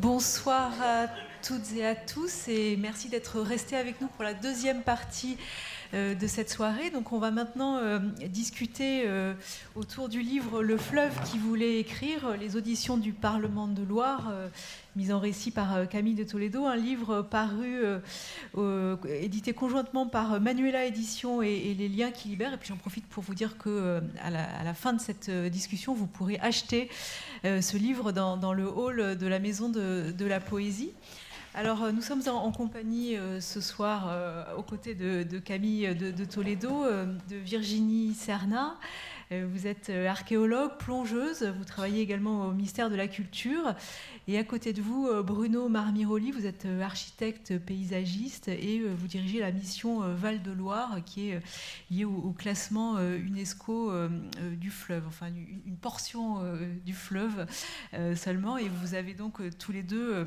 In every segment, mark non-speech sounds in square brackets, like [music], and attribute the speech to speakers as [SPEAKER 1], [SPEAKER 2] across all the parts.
[SPEAKER 1] Bonsoir à toutes et à tous et merci d'être restés avec nous pour la deuxième partie de cette soirée. Donc on va maintenant euh, discuter euh, autour du livre Le fleuve qui voulait écrire, les auditions du Parlement de Loire, mise en récit par Camille de Toledo, un livre paru, édité conjointement par Manuela Édition et, Les Liens qui libèrent. Et puis j'en profite pour vous dire que à la, fin de cette discussion, vous pourrez acheter ce livre dans, le hall de la Maison de la Poésie. Alors, euh, nous sommes en, compagnie euh, ce soir euh, aux côtés de, Camille de, Toledo, de Virginie Serna. vous êtes archéologue, plongeuse, vous travaillez également au ministère de la Culture. Et à côté de vous, Bruno Marmiroli, vous êtes architecte paysagiste et vous dirigez la mission Val de Loire qui est liée au, classement UNESCO du fleuve, enfin une, portion du fleuve seulement. Et vous avez donc tous les deux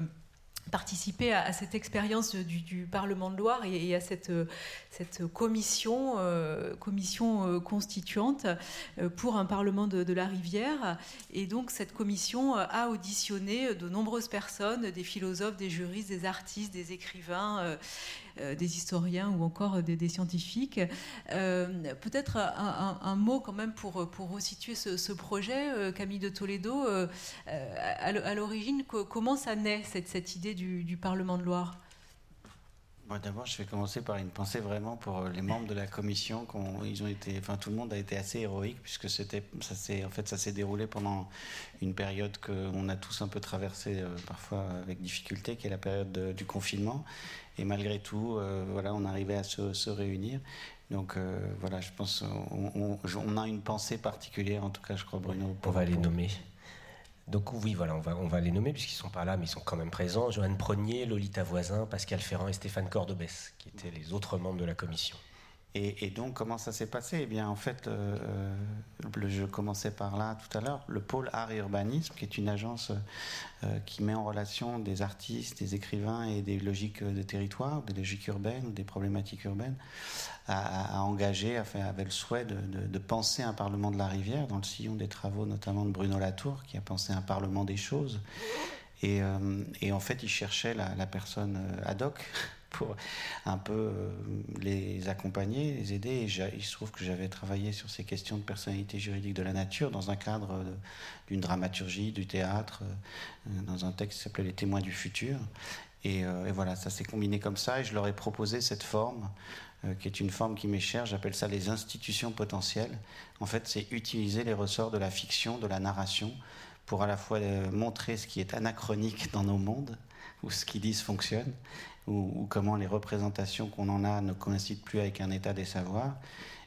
[SPEAKER 1] participer à, cette expérience du, Parlement de Loire et, à cette, cette commission, euh, commission euh, constituante euh, pour un Parlement de, la Rivière. Et donc cette commission a auditionné de nombreuses personnes, des philosophes, des juristes, des artistes, des écrivains, des historiens ou encore des, scientifiques. Peut-être un, mot quand même pour, pour resituer ce, projet, Camille de Toledo. à l'origine, comment ça naît cette, cette idée du, Parlement de Loire?
[SPEAKER 2] D'abord, je vais commencer par une pensée vraiment pour les membres de la commission. Ils ont été, enfin, tout le monde a été assez héroïque puisque c'était, ça s'est, en fait, ça s'est déroulé pendant une période qu'on a tous un peu traversée euh, parfois avec difficulté, qui est la période du confinement. Et malgré tout, euh, voilà, on arrivait à se, réunir. Donc euh, voilà, je pense, on, on, a une pensée particulière, en tout cas, je crois, Bruno.
[SPEAKER 3] on va les nommer. Donc oui, voilà, on va, les nommer puisqu'ils sont pas là, mais ils sont quand même présents. Joanne Prenier, Lolita Voisin, Pascal Ferrand et Stéphane Cordobès, qui étaient les autres membres de la commission.
[SPEAKER 2] Et, donc, comment ça s'est passé? Eh bien, en fait, euh, je commençais par là tout à l'heure, le pôle art et urbanisme, qui est une agence euh, qui met en relation des artistes, des écrivains et des logiques de territoire, des logiques urbaines des problématiques urbaines, a, engagé, avait le souhait de, penser un Parlement de la rivière, dans le sillon des travaux notamment de Bruno Latour, qui a pensé un Parlement des choses. Et, euh, en fait, il cherchait la, la personne ad hoc pour un peu euh, les accompagner, les aider. Il se trouve que j'avais travaillé sur ces questions de personnalité juridique de la nature dans un cadre euh, d'une dramaturgie, du théâtre, euh, dans un texte qui s'appelait Les témoins du futur. Et, voilà, ça s'est combiné comme ça et je leur ai proposé cette forme qui est une forme qui m'est chère, j'appelle ça les institutions potentielles. En fait, c'est utiliser les ressorts de la fiction, de la narration, pour à la fois montrer ce qui est anachronique dans nos mondes, où ce qu'ils disent fonctionne, ou, comment les représentations qu'on en a ne coïncident plus avec un état des savoirs.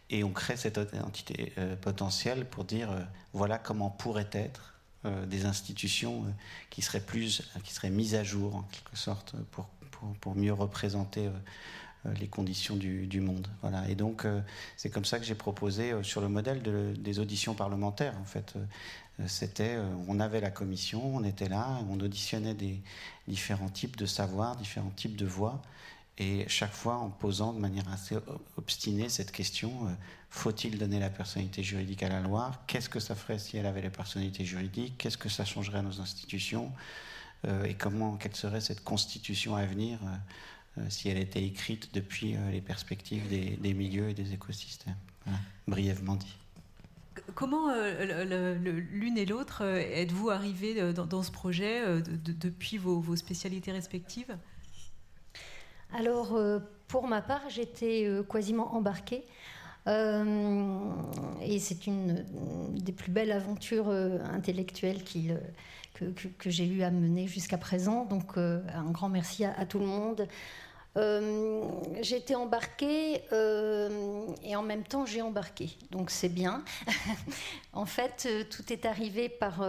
[SPEAKER 2] Et on crée cette entité euh, potentielle pour dire euh, voilà comment pourraient être euh, des institutions qui seraient plus, qui seraient mises à jour en quelque sorte pour, pour, mieux représenter les conditions du, monde. Voilà. Et donc c'est comme ça que j'ai proposé sur le modèle de, des auditions parlementaires en fait c'était, euh, on avait la commission, on était là, on auditionnait des différents types de savoirs, différents types de voix, et chaque fois en posant de manière assez obstinée cette question euh, faut-il donner la personnalité juridique à la Loire Qu'est-ce que ça ferait si elle avait la personnalité juridique? Qu'est-ce que ça changerait à nos institutions? Et comment, quelle serait cette constitution à venir si elle était écrite depuis les perspectives des, milieux et des écosystèmes? Brièvement dit.
[SPEAKER 1] Comment euh, l'une et l'autre euh, êtes-vous arrivés euh, dans, ce projet depuis vos, spécialités respectives?
[SPEAKER 4] Alors, pour ma part, j'étais quasiment embarquée. et c'est une des plus belles aventures intellectuelles que, j'ai eu à mener jusqu'à présent. Donc, un grand merci à, tout le monde. Euh, été embarquée euh, et en même temps j'ai embarqué, donc c'est bien. [laughs] en fait, euh, tout est arrivé par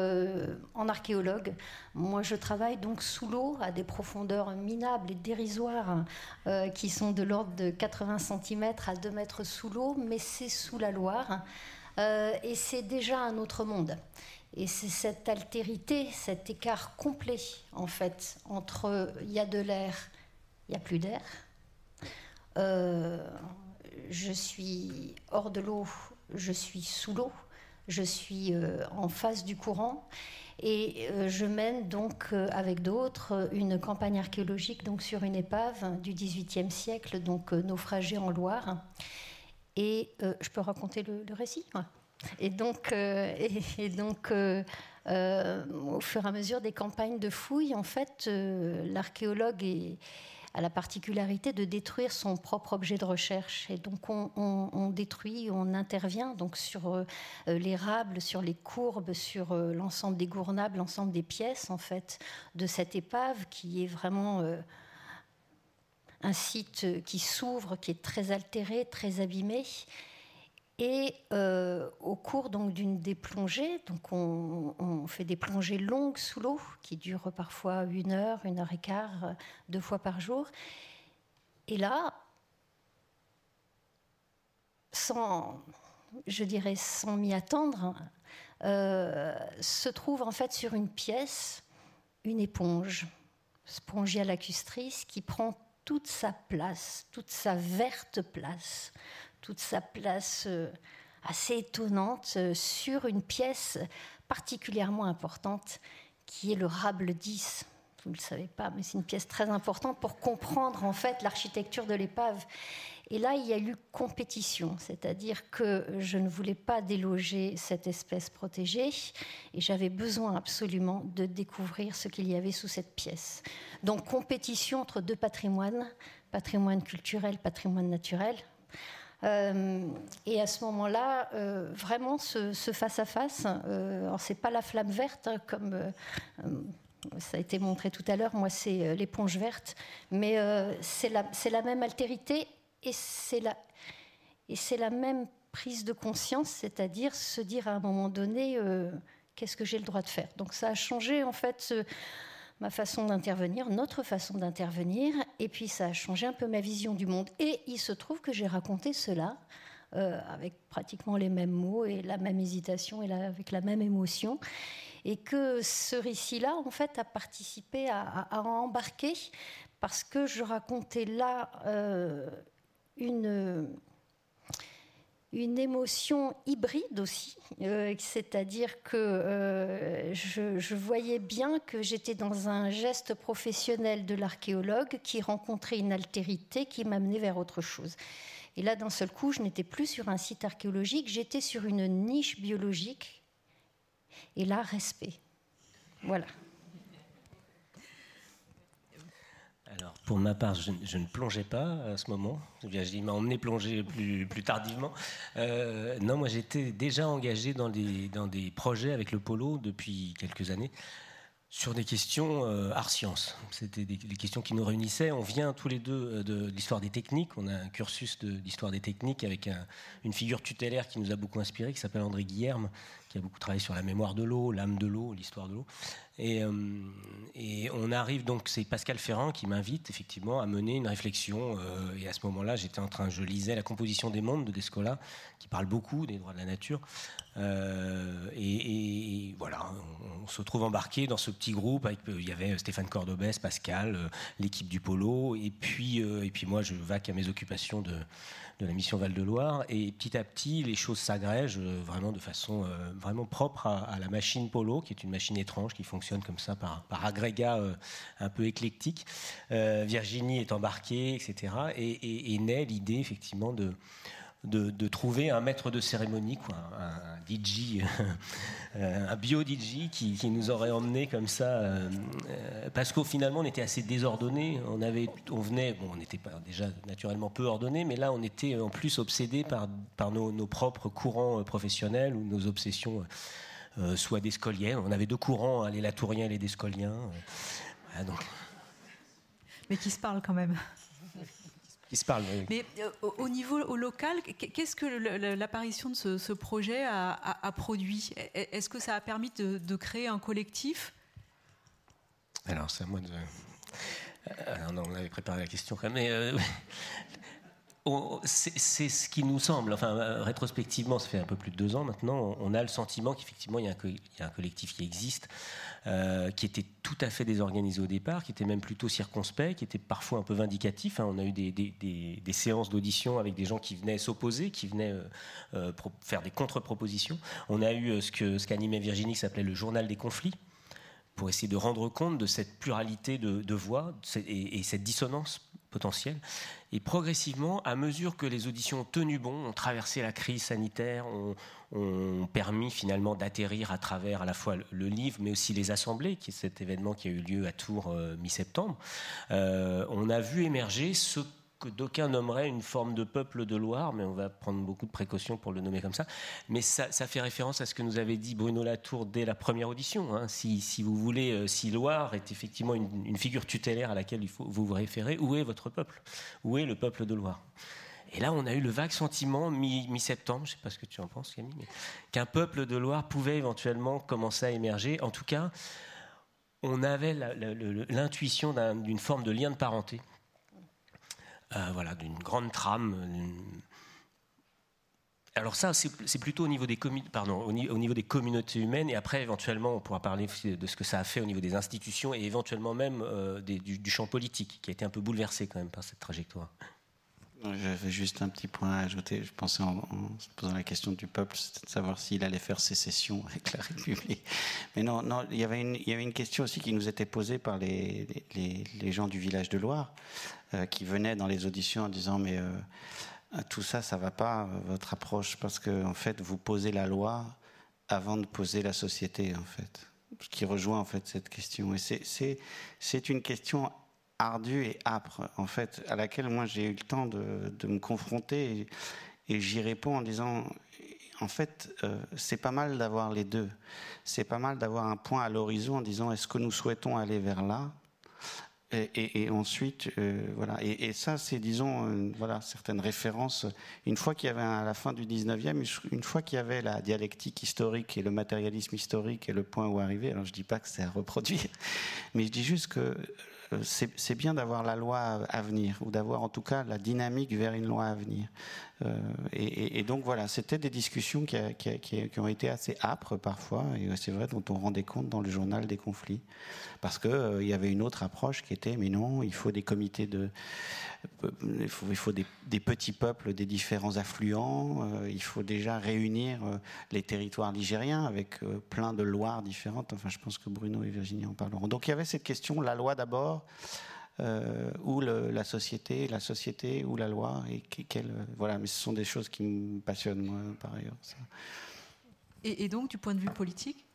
[SPEAKER 4] en archéologue. Moi, je travaille donc sous l'eau à des profondeurs minables et dérisoires qui sont de l'ordre de 80 cm à 2 mètres sous l'eau, mais c'est sous la Loire et c'est déjà un autre monde. Et c'est cette altérité, cet écart complet, en fait, entre il y a de l'air il n'y a plus d'air. Euh, je suis hors de l'eau, je suis sous l'eau, je suis euh, en face du courant. Et je mène donc avec d'autres une campagne archéologique donc sur une épave du XVIIIe siècle, donc naufragée en Loire. Et je peux raconter le, récit? Et donc, et, donc au fur et à mesure des campagnes de fouilles, en fait, l'archéologue est a la particularité de détruire son propre objet de recherche. Et donc on, détruit, on intervient donc sur euh, l'érable, sur les courbes, sur euh, l'ensemble des gournables, l'ensemble des pièces en fait de cette épave qui est vraiment euh, un site qui s'ouvre, qui est très altéré, très abîmé et euh, au cours donc d'une des plongées, donc on, fait des plongées longues sous l'eau qui durent parfois une heure, une heure et quart, euh, deux fois par jour. Et là, sans, je dirais, sans m'y attendre, euh, se trouve en fait sur une pièce une éponge, spongia lacustris, qui prend toute sa place, toute sa verte place toute sa place euh, assez étonnante euh, sur une pièce particulièrement importante qui est le Rable 10. Vous ne le savez pas, mais c'est une pièce très importante pour comprendre en fait l'architecture de l'épave. Et là, il y a eu compétition, c'est-à-dire que je ne voulais pas déloger cette espèce protégée et j'avais besoin absolument de découvrir ce qu'il y avait sous cette pièce. Donc compétition entre deux patrimoines, patrimoine culturel, patrimoine naturel. Euh, et à ce moment-là, euh, vraiment ce, face-à-face, euh, alors c'est pas la flamme verte hein, comme ça a été montré tout à l'heure, moi c'est l'éponge verte, mais c'est la, même altérité et c'est la, la même prise de conscience, c'est-à-dire se dire à un moment donné qu'est-ce que j'ai le droit de faire. Donc ça a changé en fait ma façon d'intervenir, notre façon d'intervenir, et puis ça a changé un peu ma vision du monde. Et il se trouve que j'ai raconté cela euh, avec pratiquement les mêmes mots et la même hésitation et avec la même émotion, et que ce récit-là, en fait, a participé à, embarquer parce que je racontais là euh, une une émotion hybride aussi, euh, c'est-à-dire que euh, je, voyais bien que j'étais dans un geste professionnel de l'archéologue qui rencontrait une altérité qui m'amenait vers autre chose. Et là, d'un seul coup, je n'étais plus sur un site archéologique, j'étais sur une niche biologique. Et là, respect. Voilà.
[SPEAKER 3] Alors, pour ma part, je, ne plongeais pas à ce moment. Il m'a emmené plonger plus, tardivement. Euh, non, moi, j'étais déjà engagé dans des, dans des projets avec le polo depuis quelques années sur des questions euh, art-sciences. C'était des, questions qui nous réunissaient. On vient tous les deux euh, de, l'histoire des techniques. On a un cursus d'histoire des techniques avec une figure tutélaire qui nous a beaucoup inspiré, qui s'appelle André Guillerme, qui a beaucoup travaillé sur la mémoire de l'eau, l'âme de l'eau, l'histoire de l'eau. Et, euh, on arrive donc, c'est Pascal Ferrand qui m'invite effectivement à mener une réflexion. Euh, et à ce moment-là, j'étais en train, je lisais La composition des mondes de Descola, qui parle beaucoup des droits de la nature. Euh, et, voilà, on, se trouve embarqué dans ce petit groupe. Il y avait Stéphane Cordobès, Pascal, l'équipe du polo, et puis, et puis moi, je vaque à mes occupations de de la mission Val-de-Loire. Et petit à petit, les choses s'agrègent euh, vraiment de façon euh, vraiment propre à, la machine Polo, qui est une machine étrange qui fonctionne comme ça par, par agrégat euh, un peu éclectique. Virginie est embarquée, etc. Et, et naît l'idée effectivement de de, trouver un maître de cérémonie, quoi, un, DJ, [laughs] un bio-DJ qui, nous aurait emmené comme ça, euh, parce qu'au finalement on était assez désordonné, on, avait, on venait, bon, on n'était pas déjà naturellement peu ordonné, mais là on était en plus obsédé par, par nos, propres courants euh, professionnels ou nos obsessions, euh, soit des scoliens. On avait deux courants, hein, les latouriens et les descoliens.
[SPEAKER 1] donc. Mais qui se parlent quand même
[SPEAKER 3] se parle.
[SPEAKER 1] Mais euh, au niveau au local, qu'est-ce que l'apparition de ce, projet a, produit? Est-ce que ça a permis de, créer un collectif?
[SPEAKER 3] Alors, c'est à moi de. Euh, non, on avait préparé la question quand même. Mais, euh, c'est ce qui nous semble, enfin rétrospectivement, ça fait un peu plus de deux ans maintenant, on a le sentiment qu'effectivement il, y a un collectif qui existe, euh, qui était tout à fait désorganisé au départ, qui était même plutôt circonspect, qui était parfois un peu vindicatif. Hein. On a eu des, séances d'audition avec des gens qui venaient s'opposer, qui venaient euh, euh, faire des contre-propositions. On a eu ce qu'animait Virginie qui s'appelait le journal des conflits pour essayer de rendre compte de cette pluralité de, voix et, cette dissonance Et progressivement, à mesure que les auditions ont tenu bon, ont traversé la crise sanitaire, ont, permis finalement d'atterrir à travers à la fois le livre, mais aussi les assemblées, qui est cet événement qui a eu lieu à Tours euh, mi-septembre, euh, on a vu émerger ce que d'aucuns nommeraient une forme de peuple de Loire, mais on va prendre beaucoup de précautions pour le nommer comme ça. Mais ça, fait référence à ce que nous avait dit Bruno Latour dès la première audition. Hein. Si, vous voulez, euh, si Loire est effectivement une, figure tutélaire à laquelle il faut vous vous référer, où est votre peuple? Où est le peuple de Loire? Et là, on a eu le vague sentiment, mi-septembre, je ne sais pas ce que tu en penses, Camille, qu'un peuple de Loire pouvait éventuellement commencer à émerger. En tout cas, on avait l'intuition d'une forme de lien de parenté euh, voilà, d'une grande trame. Alors ça, c'est plutôt au niveau, des pardon, au, niveau des communautés humaines, et après, éventuellement, on pourra parler de ce que ça a fait au niveau des institutions, et éventuellement même euh, du, champ politique, qui a été un peu bouleversé quand même par cette trajectoire.
[SPEAKER 2] J'avais juste un petit point à ajouter. Je pensais en, se posant la question du peuple, c'était de savoir s'il allait faire sécession [laughs] avec la République. Mais non, non il, y avait une, question aussi qui nous était posée par les, gens du village de Loire. Euh, qui venaient dans les auditions en disant mais euh, tout ça, ça va pas euh, votre approche parce que fait vous posez la loi avant de poser la société en fait, ce qui rejoint en fait cette question. Et c'est une question ardue et âpre en fait à laquelle moi j'ai eu le temps de, me confronter et, j'y réponds en disant en fait, c'est pas mal d'avoir les deux. C'est pas mal d'avoir un point à l'horizon en disant est-ce que nous souhaitons aller vers là? Et, ensuite, euh, voilà. Et, ça, c'est, disons, euh, voilà, certaines références. Une fois qu'il y avait à la fin du 19e, une fois qu'il y avait la dialectique historique et le matérialisme historique et le point où arriver, alors je dis pas que c'est à reproduire, [laughs] mais je dis juste que euh, c'est bien d'avoir la loi à venir, ou d'avoir en tout cas la dynamique vers une loi à venir. Euh, et, donc voilà, c'était des discussions qui, ont été assez âpres parfois, et c'est vrai dont on rendait compte dans le journal des conflits, parce qu'il euh, il y avait une autre approche qui était, mais non, il faut des comités de, il faut, il faut des, petits peuples des différents affluents, il faut déjà réunir les territoires ligériens avec plein de lois différentes. Enfin, je pense que Bruno et Virginie en parleront. Donc il y avait cette question, la loi d'abord, euh, ou la société, la société ou la loi. Et quelle, voilà, mais ce sont des choses qui me passionnent moi par ailleurs.
[SPEAKER 1] Et, donc, du point de vue politique?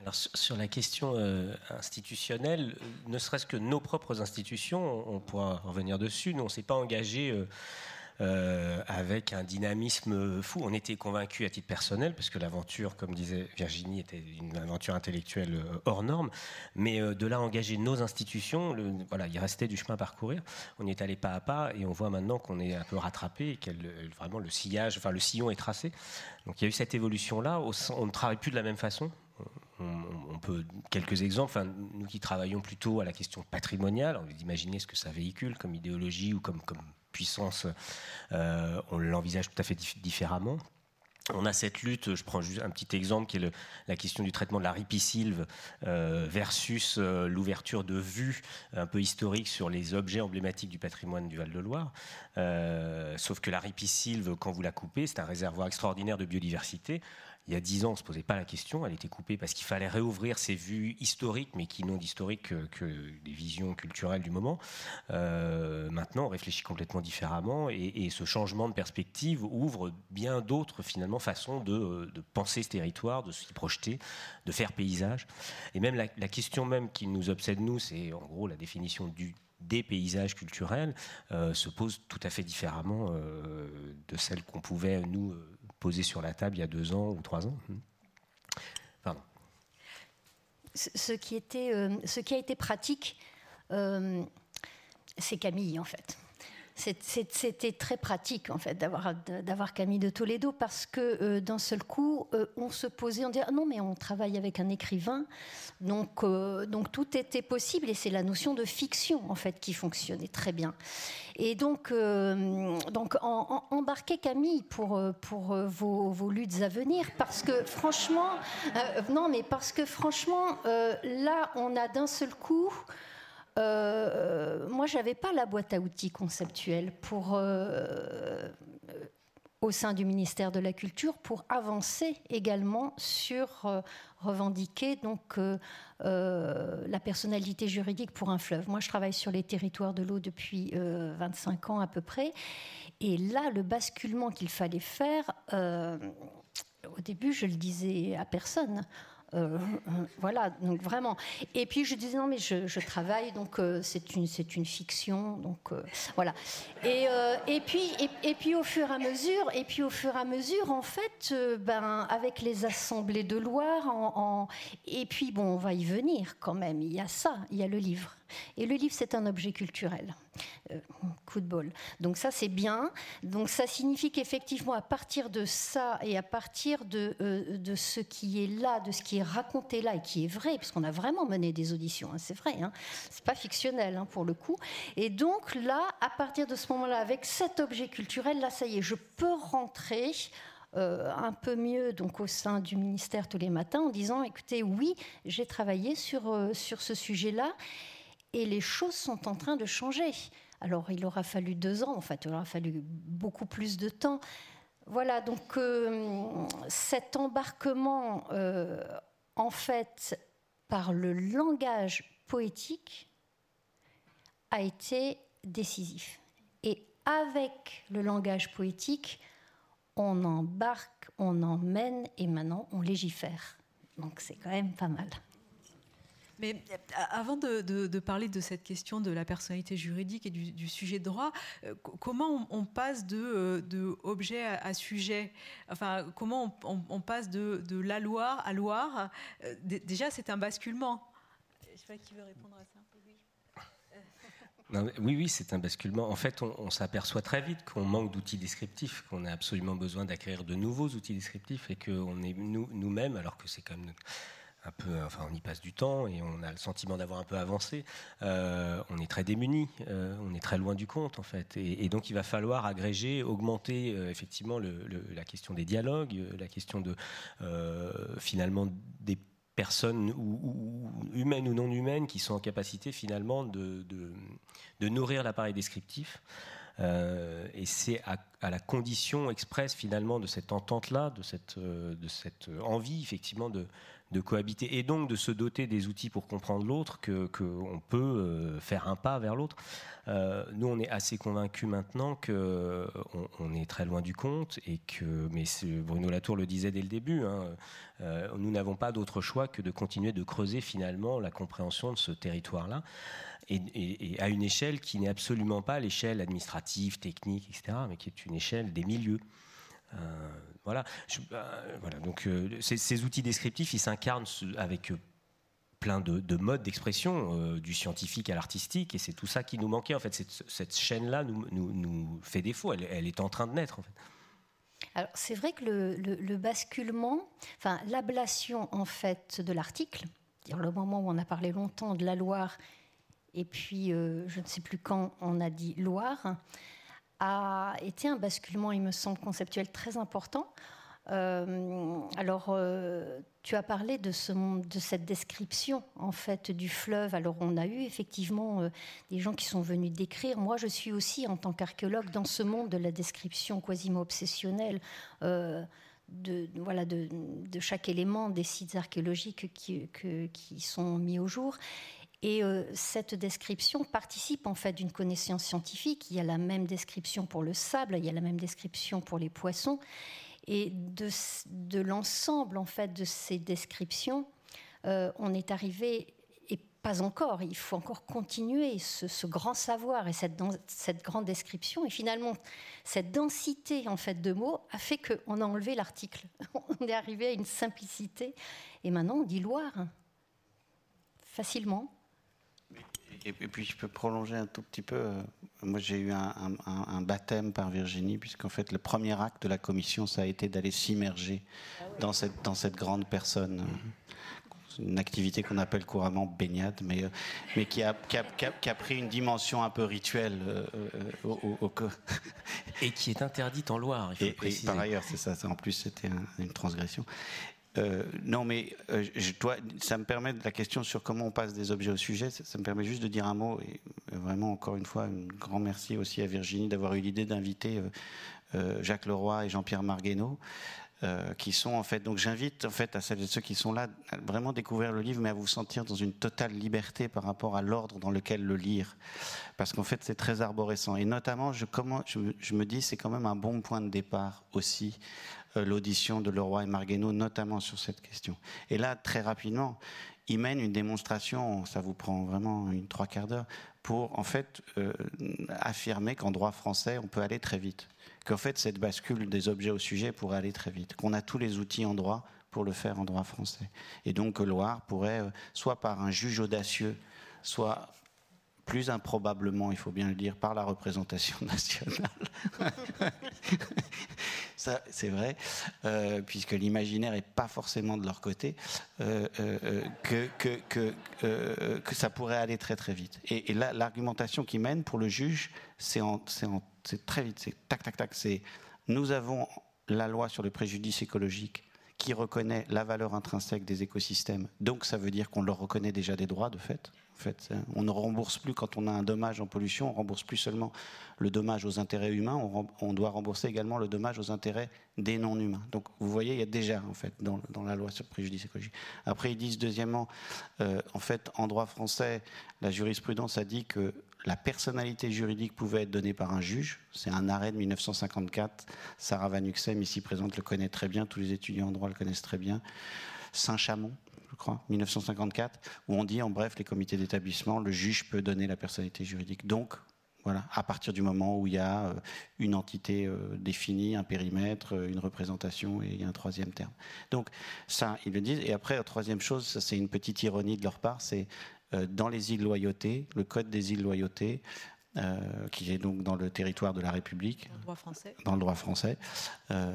[SPEAKER 3] Alors, sur la question euh, institutionnelle, ne serait-ce que nos propres institutions, on pourra revenir dessus, nous on ne s'est pas engagé euh, euh, avec un dynamisme fou. On était convaincus à titre personnel, parce que l'aventure, comme disait Virginie, était une aventure intellectuelle euh, hors norme. Mais euh, de là engager nos institutions, voilà, il restait du chemin à parcourir. On y est allé pas à pas, et on voit maintenant qu'on est un peu rattrapé, et que vraiment le sillage, enfin le sillon est tracé. Donc il y a eu cette évolution-là. On ne travaille plus de la même façon. Quelques exemples. Nous qui travaillons plutôt à la question patrimoniale, on peut imaginer ce que ça véhicule comme idéologie ou comme puissance, euh, on l'envisage tout à fait différemment. On a cette lutte, je prends juste un petit exemple qui est la question du traitement de la ripisylve euh, versus euh, l'ouverture de vues un peu historiques sur les objets emblématiques du patrimoine du Val-de-Loire. sauf que la ripisylve, quand vous la coupez, c'est un réservoir extraordinaire de biodiversité il y a dix ans, on ne se posait pas la question. Elle était coupée parce qu'il fallait réouvrir ces vues historiques, mais qui n'ont d'historique que, des visions culturelles du moment. Euh, maintenant, on réfléchit complètement différemment et, ce changement de perspective ouvre bien d'autres finalement façons de, penser ce territoire, de s'y projeter, de faire paysage. Et même la, question même qui nous obsède nous, c'est en gros la définition des paysages culturels euh, se pose tout à fait différemment euh, de celle qu'on pouvait nous posé sur la table il y a deux ans ou trois ans hmm. Pardon.
[SPEAKER 4] Ce qui, était, euh, ce qui a été pratique, euh, c'est Camille en fait. C'était très pratique en fait d'avoir Camille de Toledo parce que euh, d'un seul coup euh, on se posait, on disait ah non mais on travaille avec un écrivain. Donc euh, donc tout était possible et c'est la notion de fiction en fait qui fonctionnait très bien. Et donc donc embarquez Camille pour pour vos, vos, luttes à venir parce que franchement non mais parce que franchement là on a d'un seul coup euh, moi, j'avais pas la boîte à outils conceptuelle pour. Euh, au sein du ministère de la Culture pour avancer également sur euh, revendiquer donc euh, euh, la personnalité juridique pour un fleuve. Moi, je travaille sur les territoires de l'eau depuis 25 ans à peu près, et là, le basculement qu'il fallait faire, au début, je le disais à personne. Euh, voilà, donc vraiment. Et puis je disais non mais je, travaille donc euh, c'est une une fiction donc euh, voilà. Et, et puis et, puis au fur et à mesure et puis au fur et à mesure en fait ben avec les assemblées de Loire en, et puis bon on va y venir quand même il y a ça il y a le livre et le livre, c'est un objet culturel. Euh, coup de bol. Donc ça, c'est bien. Donc ça signifie qu'effectivement, à partir de ça et à partir de, euh, de ce qui est là, de ce qui est raconté là et qui est vrai, puisqu'on a vraiment mené des auditions, hein, c'est vrai, hein, c'est pas fictionnel hein, pour le coup. Et donc là, à partir de ce moment-là, avec cet objet culturel, là, ça y est, je peux rentrer euh, un peu mieux donc au sein du ministère tous les matins en disant écoutez oui j'ai travaillé sur, sur ce sujet là et les choses sont en train de changer. Alors il aura fallu deux ans, en fait, il aura fallu beaucoup plus de temps. Voilà, donc euh, cet embarquement, euh, en fait, par le langage poétique, a été décisif. Et avec le langage poétique, on embarque, on emmène et maintenant on légifère. Donc c'est quand même pas mal.
[SPEAKER 1] Mais euh, avant de, parler de cette question de la personnalité juridique et du, sujet de droit, euh, comment on, passe de, euh, objet à, sujet? Enfin, comment on, passe de, la Loire à Loire? Déjà, c'est un basculement. Je sais pas qui veut répondre à ça.
[SPEAKER 3] oui, oui, c'est un basculement. En fait, on, s'aperçoit très vite qu'on manque d'outils descriptifs, qu'on a absolument besoin d'acquérir de nouveaux outils descriptifs et qu'on est nous-mêmes, alors que c'est quand même un peu, enfin, on y passe du temps et on a le sentiment d'avoir un peu avancé. Euh, on est très démunis, euh, on est très loin du compte en fait, et, donc il va falloir agréger, augmenter euh, effectivement la question des dialogues, la question de finalement des personnes ou, humaines ou non humaines qui sont en capacité finalement de, nourrir l'appareil descriptif. Et c'est à, la condition expresse finalement de cette entente-là, de cette envie effectivement de, de, cohabiter et donc de se doter des outils pour comprendre l'autre qu'on que peut euh, faire un pas vers l'autre. nous, on est assez convaincus maintenant qu'on on est très loin du compte et que, mais Bruno Latour le disait dès le début, hein, nous n'avons pas d'autre choix que de continuer de creuser finalement la compréhension de ce territoire-là et, à une échelle qui n'est absolument pas l'échelle administrative, technique, etc., mais qui est une échelle des milieux. Euh, voilà. Euh, voilà. Donc, euh, ces, outils descriptifs, ils s'incarnent avec plein de, modes d'expression, du scientifique à l'artistique, et c'est tout ça qui nous manquait. En fait, cette, cette chaîne-là nous, nous, fait défaut. Elle, est en train de naître. En fait.
[SPEAKER 4] Alors, c'est vrai que le, le basculement, enfin, l'ablation en fait de l'article, le moment où on a parlé longtemps de la Loire et puis je ne sais plus quand on a dit Loire, a été un basculement, il me semble, conceptuel très important. Euh, alors, euh, tu as parlé de, ce, de, cette description en fait du fleuve. Alors, on a eu effectivement des gens qui sont venus décrire. Moi, je suis aussi en tant qu'archéologue dans ce monde de la description quasiment obsessionnelle. De, voilà, de, chaque élément des sites archéologiques qui sont mis au jour. Et euh, cette description participe en fait d'une connaissance scientifique. Il y a la même description pour le sable, il y a la même description pour les poissons. Et de, l'ensemble en fait de ces descriptions, euh, on est arrivé et pas encore. Il faut encore continuer ce, grand savoir et cette, cette, grande description. Et finalement, cette densité en fait de mots a fait qu'on a enlevé l'article. [laughs] On est arrivé à une simplicité. Et maintenant, on dit Loire facilement.
[SPEAKER 2] Et, puis je peux prolonger un tout petit peu. Euh, moi j'ai eu un, baptême par Virginie, puisqu'en fait le premier acte de la commission, ça a été d'aller s'immerger ah dans, cette, dans cette grande personne. Mm-hmm. Une activité qu'on appelle couramment baignade, mais, euh, mais qui, a, qui, a, qui, a, pris une dimension un peu rituelle euh, au, au,
[SPEAKER 3] Et qui est interdite en Loire, il faut
[SPEAKER 2] et,
[SPEAKER 3] préciser.
[SPEAKER 2] par ailleurs, c'est ça, en plus c'était une transgression. Euh, non, mais euh, je dois, ça me permet de la question sur comment on passe des objets au sujet. Ça, me permet juste de dire un mot. Et, vraiment encore une fois un grand merci aussi à Virginie d'avoir eu l'idée d'inviter Jacques Leroy et Jean-Pierre Marguenot. Euh, qui sont en fait. Donc j'invite en fait à celles et ceux qui sont là à vraiment découvrir le livre, mais à vous sentir dans une totale liberté par rapport à l'ordre dans lequel le lire, parce qu'en fait c'est très arborescent. Et notamment, je, me dis c'est quand même un bon point de départ aussi euh, l'audition de Leroy et Marguenot, notamment sur cette question. Et là, très rapidement, ils mènent une démonstration, ça vous prend vraiment une trois quarts d'heure, pour en fait euh, affirmer qu'en droit français, on peut aller très vite qu'en fait cette bascule des objets au sujet pourrait aller très vite, qu'on a tous les outils en droit pour le faire en droit français. Et donc que Loire pourrait, euh, soit par un juge audacieux, soit plus improbablement, il faut bien le dire, par la représentation [laughs] nationale. Ça, c'est vrai, euh, puisque l'imaginaire n'est pas forcément de leur côté, euh, que, que, que, ça pourrait aller très très vite. Et, là, l'argumentation qui mène pour le juge, c'est en, en c'est très vite, c'est tac, tac, tac. C'est nous avons la loi sur le préjudice écologique qui reconnaît la valeur intrinsèque des écosystèmes. Donc ça veut dire qu'on leur reconnaît déjà des droits de fait. Fait, on ne rembourse plus quand on a un dommage en pollution, on rembourse plus seulement le dommage aux intérêts humains, on, doit rembourser également le dommage aux intérêts des non-humains. Donc vous voyez, il y a déjà en fait dans, la loi sur le préjudice écologique. Après ils disent deuxièmement, euh, en fait en droit français, la jurisprudence a dit que la personnalité juridique pouvait être donnée par un juge. C'est un arrêt de 1954. Sarah Van Uxem, ici présente, le connaît très bien. Tous les étudiants en droit le connaissent très bien. Saint-Chamond, je crois, 1954, où on dit, en bref, les comités d'établissement, le juge peut donner la personnalité juridique. Donc, voilà, à partir du moment où il y a euh, une entité euh, définie, un périmètre, euh, une représentation et il y a un troisième terme. Donc ça, ils le disent. Et après, la troisième chose, c'est une petite ironie de leur part, c'est dans les îles Loyauté, le code des îles Loyauté, euh, qui est donc dans le territoire de la République,
[SPEAKER 1] dans le droit français,
[SPEAKER 2] dans le droit français euh,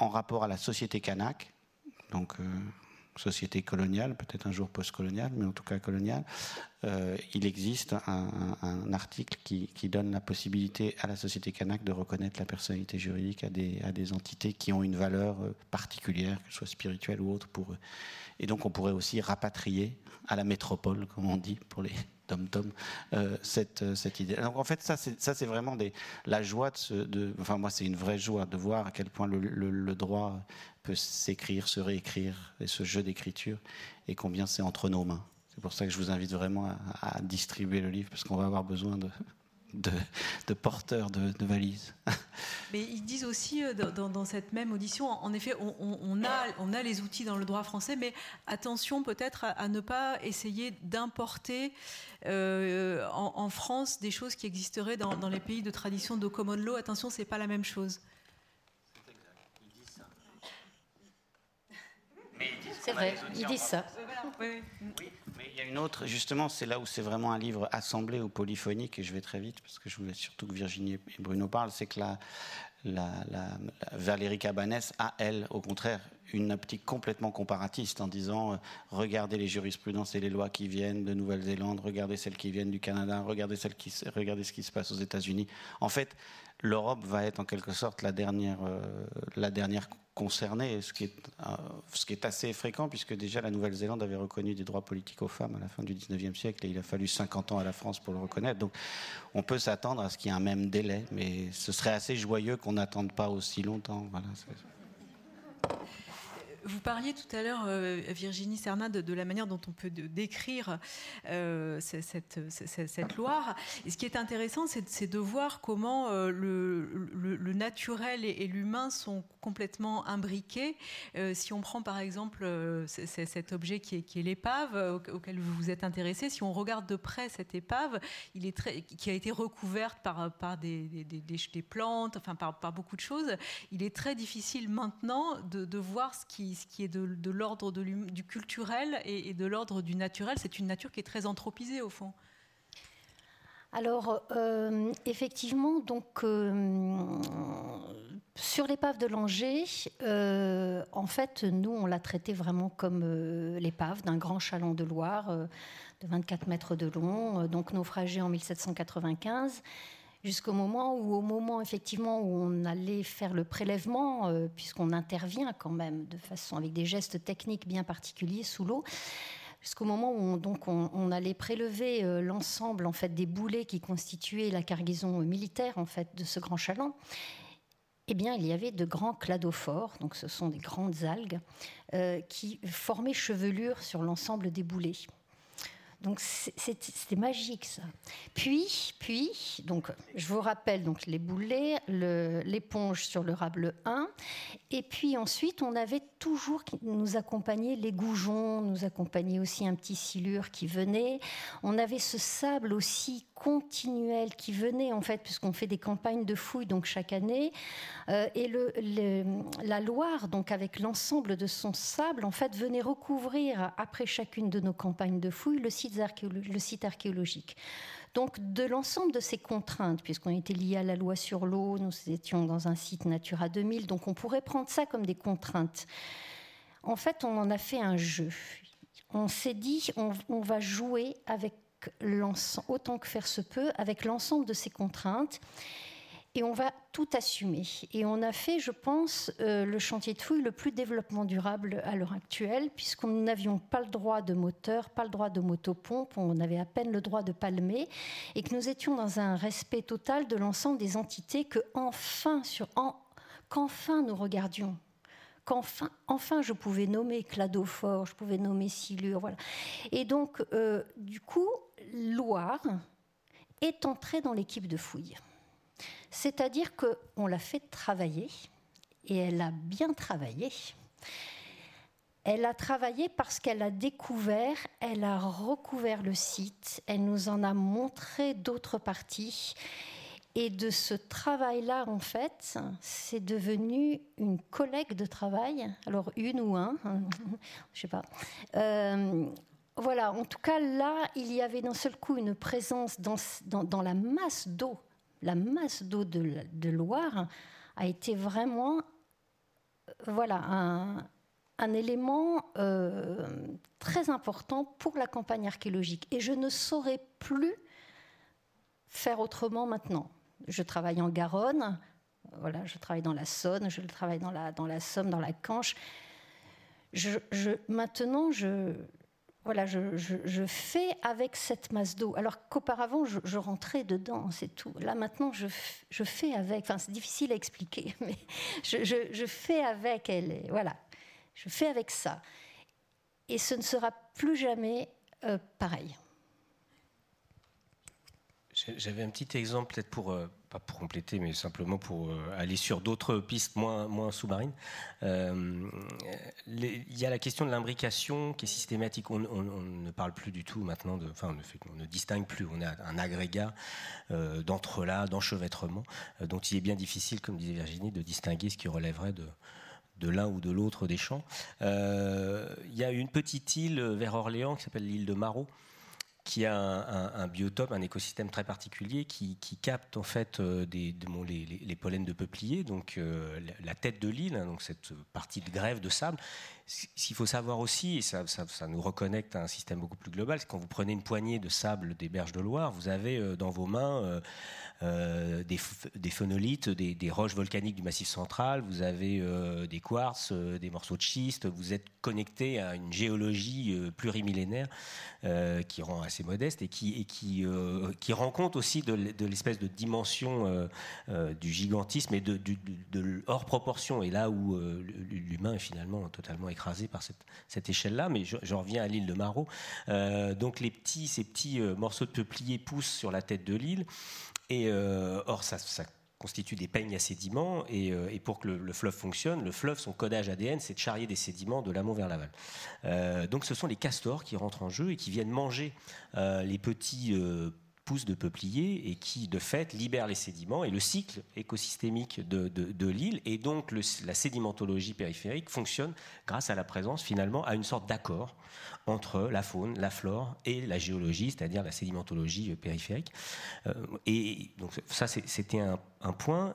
[SPEAKER 2] en rapport à la société kanak, donc société coloniale, peut-être un jour post-coloniale, mais en tout cas coloniale, il existe un, article qui, donne la possibilité à la société kanak de reconnaître la personnalité juridique à des, à des entités qui ont une valeur particulière, que ce soit spirituelle ou autre pour eux. Et donc on pourrait aussi rapatrier à la métropole, comme on dit pour les tom-tom, euh, cette, euh, cette idée. Donc en fait, ça c'est vraiment la joie de, Enfin moi c'est une vraie joie de voir à quel point le, le, droit peut s'écrire, se réécrire, et ce jeu d'écriture, et combien c'est entre nos mains. C'est pour ça que je vous invite vraiment à distribuer le livre, parce qu'on va avoir besoin de, de, porteurs de, valises. [laughs]
[SPEAKER 1] Mais ils disent aussi euh, dans, cette même audition, en effet, on, a, on a les outils dans le droit français, mais attention peut-être à, ne pas essayer d'importer euh, en, France des choses qui existeraient dans, les pays de tradition de common law. Attention, c'est pas la même chose.
[SPEAKER 4] C'est vrai, ils disent ça.
[SPEAKER 2] Oui, y a une autre, justement, c'est là où c'est vraiment un livre assemblé ou polyphonique, et je vais très vite, parce que je voulais surtout que Virginie et Bruno parlent, c'est que la, la, Valérie Cabanès a, elle, au contraire, une optique complètement comparatiste en disant euh, regardez les jurisprudences et les lois qui viennent de Nouvelle-Zélande, regardez celles qui viennent du Canada, regardez, celles qui, regardez ce qui se passe aux États-Unis. En fait, l'Europe va être en quelque sorte la dernière, euh, la dernière concernés, ce qui, est, euh, ce qui est assez fréquent, puisque déjà la Nouvelle-Zélande avait reconnu des droits politiques aux femmes à la fin du 19e siècle, et il a fallu 50 ans à la France pour le reconnaître. Donc on peut s'attendre à ce qu'il y ait un même délai, mais ce serait assez joyeux qu'on n'attende pas aussi longtemps. Voilà.
[SPEAKER 1] Vous parliez tout à l'heure, euh, Virginie Cernat, de, la manière dont on peut décrire euh, cette, Loire. Et ce qui est intéressant, c'est de voir comment euh, le, naturel et, l'humain sont complètement imbriqués. si on prend par exemple cet objet qui est, l'épave auquel vous vous êtes intéressé, si on regarde de près cette épave, il est qui a été recouverte par, des, plantes, enfin par, beaucoup de choses, il est très difficile maintenant de voir ce qui ce qui est de, l'ordre du culturel et, de l'ordre du naturel. C'est une nature qui est très anthropisée au fond.
[SPEAKER 4] Alors, euh, effectivement, donc, euh, sur l'épave de Langeais, euh, en fait, nous, on l'a traité vraiment comme l'épave d'un grand chaland de Loire de 24 mètres de long, donc naufragé en 1795 jusqu'au moment où, au moment effectivement où on allait faire le prélèvement, euh, puisqu'on intervient quand même de façon avec des gestes techniques bien particuliers sous l'eau, Jusqu'au moment où on, donc on, allait prélever euh, l'ensemble en fait des boulets qui constituaient la cargaison militaire en fait de ce grand chaland, eh bien, il y avait de grands cladophores, donc ce sont des grandes algues, euh, qui formaient chevelure sur l'ensemble des boulets. Donc c'était magique ça. Puis, puis, donc je vous rappelle donc les boulets, l'éponge sur le rable 1, et puis ensuite on avait toujours nous accompagnait les goujons, nous accompagnait aussi un petit silure qui venait. On avait ce sable aussi continuel qui venait en fait puisqu'on fait des campagnes de fouilles donc chaque année euh, et la Loire donc avec l'ensemble de son sable en fait venait recouvrir après chacune de nos campagnes de fouilles le site, le site archéologique. Donc de l'ensemble de ces contraintes, puisqu'on était lié à la loi sur l'eau, nous étions dans un site Natura 2000, donc on pourrait prendre ça comme des contraintes. En fait, on en a fait un jeu. On s'est dit, on, on va jouer avec autant que faire se peut, avec l'ensemble de ces contraintes. Et on va tout assumer. Et on a fait, je pense, euh, le chantier de fouille le plus développement durable à l'heure actuelle, puisqu'on n'avions pas le droit de moteur, pas le droit de motopompe, on avait à peine le droit de palmer, et que nous étions dans un respect total de l'ensemble des entités que enfin, qu'enfin nous regardions qu'enfin enfin je pouvais nommer Cladophore, je pouvais nommer Silure, voilà. Et donc, euh, du coup, Loire est entrée dans l'équipe de fouille. C'est-à-dire qu'on l'a fait travailler, et elle a bien travaillé. Elle a travaillé parce qu'elle a découvert, elle a recouvert le site, elle nous en a montré d'autres parties. Et de ce travail-là, en fait, c'est devenu une collègue de travail, alors une ou un, [laughs] je sais pas. Euh, voilà, en tout cas, là, il y avait d'un seul coup une présence dans, la masse d'eau. La masse d'eau de, Loire a été vraiment voilà, un, élément euh, très important pour la campagne archéologique. Et je ne saurais plus faire autrement maintenant. Je travaille en Garonne, voilà, je travaille dans la Saône, je travaille dans la, Somme, dans la Canche. Maintenant, je, voilà, je, fais avec cette masse d'eau. Alors qu'auparavant, je, rentrais dedans, c'est tout. Là, maintenant, je, fais avec. Enfin, c'est difficile à expliquer, [laughs] mais je, fais avec elle. Voilà, je fais avec ça. Et ce ne sera plus jamais euh, pareil.
[SPEAKER 3] J'avais un petit exemple peut-être pour, euh, pas pour compléter, mais simplement pour euh, aller sur d'autres pistes moins, moins sous-marines. Euh, il y a la question de l'imbrication qui est systématique. On, ne parle plus du tout maintenant, de, enfin on ne, distingue plus. On a un agrégat d'entrelacs, d'enchevêtrement, dont il est bien difficile, comme disait Virginie, de distinguer ce qui relèverait de, de l'un ou de l'autre des champs. il y a une petite île vers Orléans qui s'appelle l'île de Marot, qui a un, biotope, un écosystème très particulier qui, capte en fait euh, les, pollens de peuplier, donc euh, la tête de l'île, hein, donc cette partie de grève de sable. Qu'il faut savoir aussi, et ça, nous reconnecte à un système beaucoup plus global, c'est quand vous prenez une poignée de sable des berges de Loire, vous avez euh, dans vos mains des, des, phonolites, des, roches volcaniques du Massif central, vous avez des quartz, des morceaux de schiste, vous êtes connecté à une géologie plurimillénaire qui rend assez modeste et qui, qui, euh, rend compte aussi de, l'espèce de dimension euh, euh, du gigantisme et de, de, hors proportion. Et là où l'humain est finalement totalement écrasé par cette, cette échelle-là. Mais j'en reviens à l'île de Marot. donc les petits, ces petits morceaux de peuplier poussent sur la tête de l'île. Et or, ça, ça constitue des peignes à sédiments euh, et, pour que le, fleuve fonctionne, le fleuve, son codage ADN, c'est de charrier des sédiments de l'amont vers l'aval. Euh, donc ce sont les castors qui rentrent en jeu et qui viennent manger euh, les petits pousses de peupliers et qui, de fait, libèrent les sédiments et le cycle écosystémique de, l'île et donc la sédimentologie périphérique fonctionne grâce à la présence, finalement, à une sorte d'accord entre la faune, la flore et la géologie, c'est-à-dire la sédimentologie périphérique. Euh, et donc ça, c'était un, point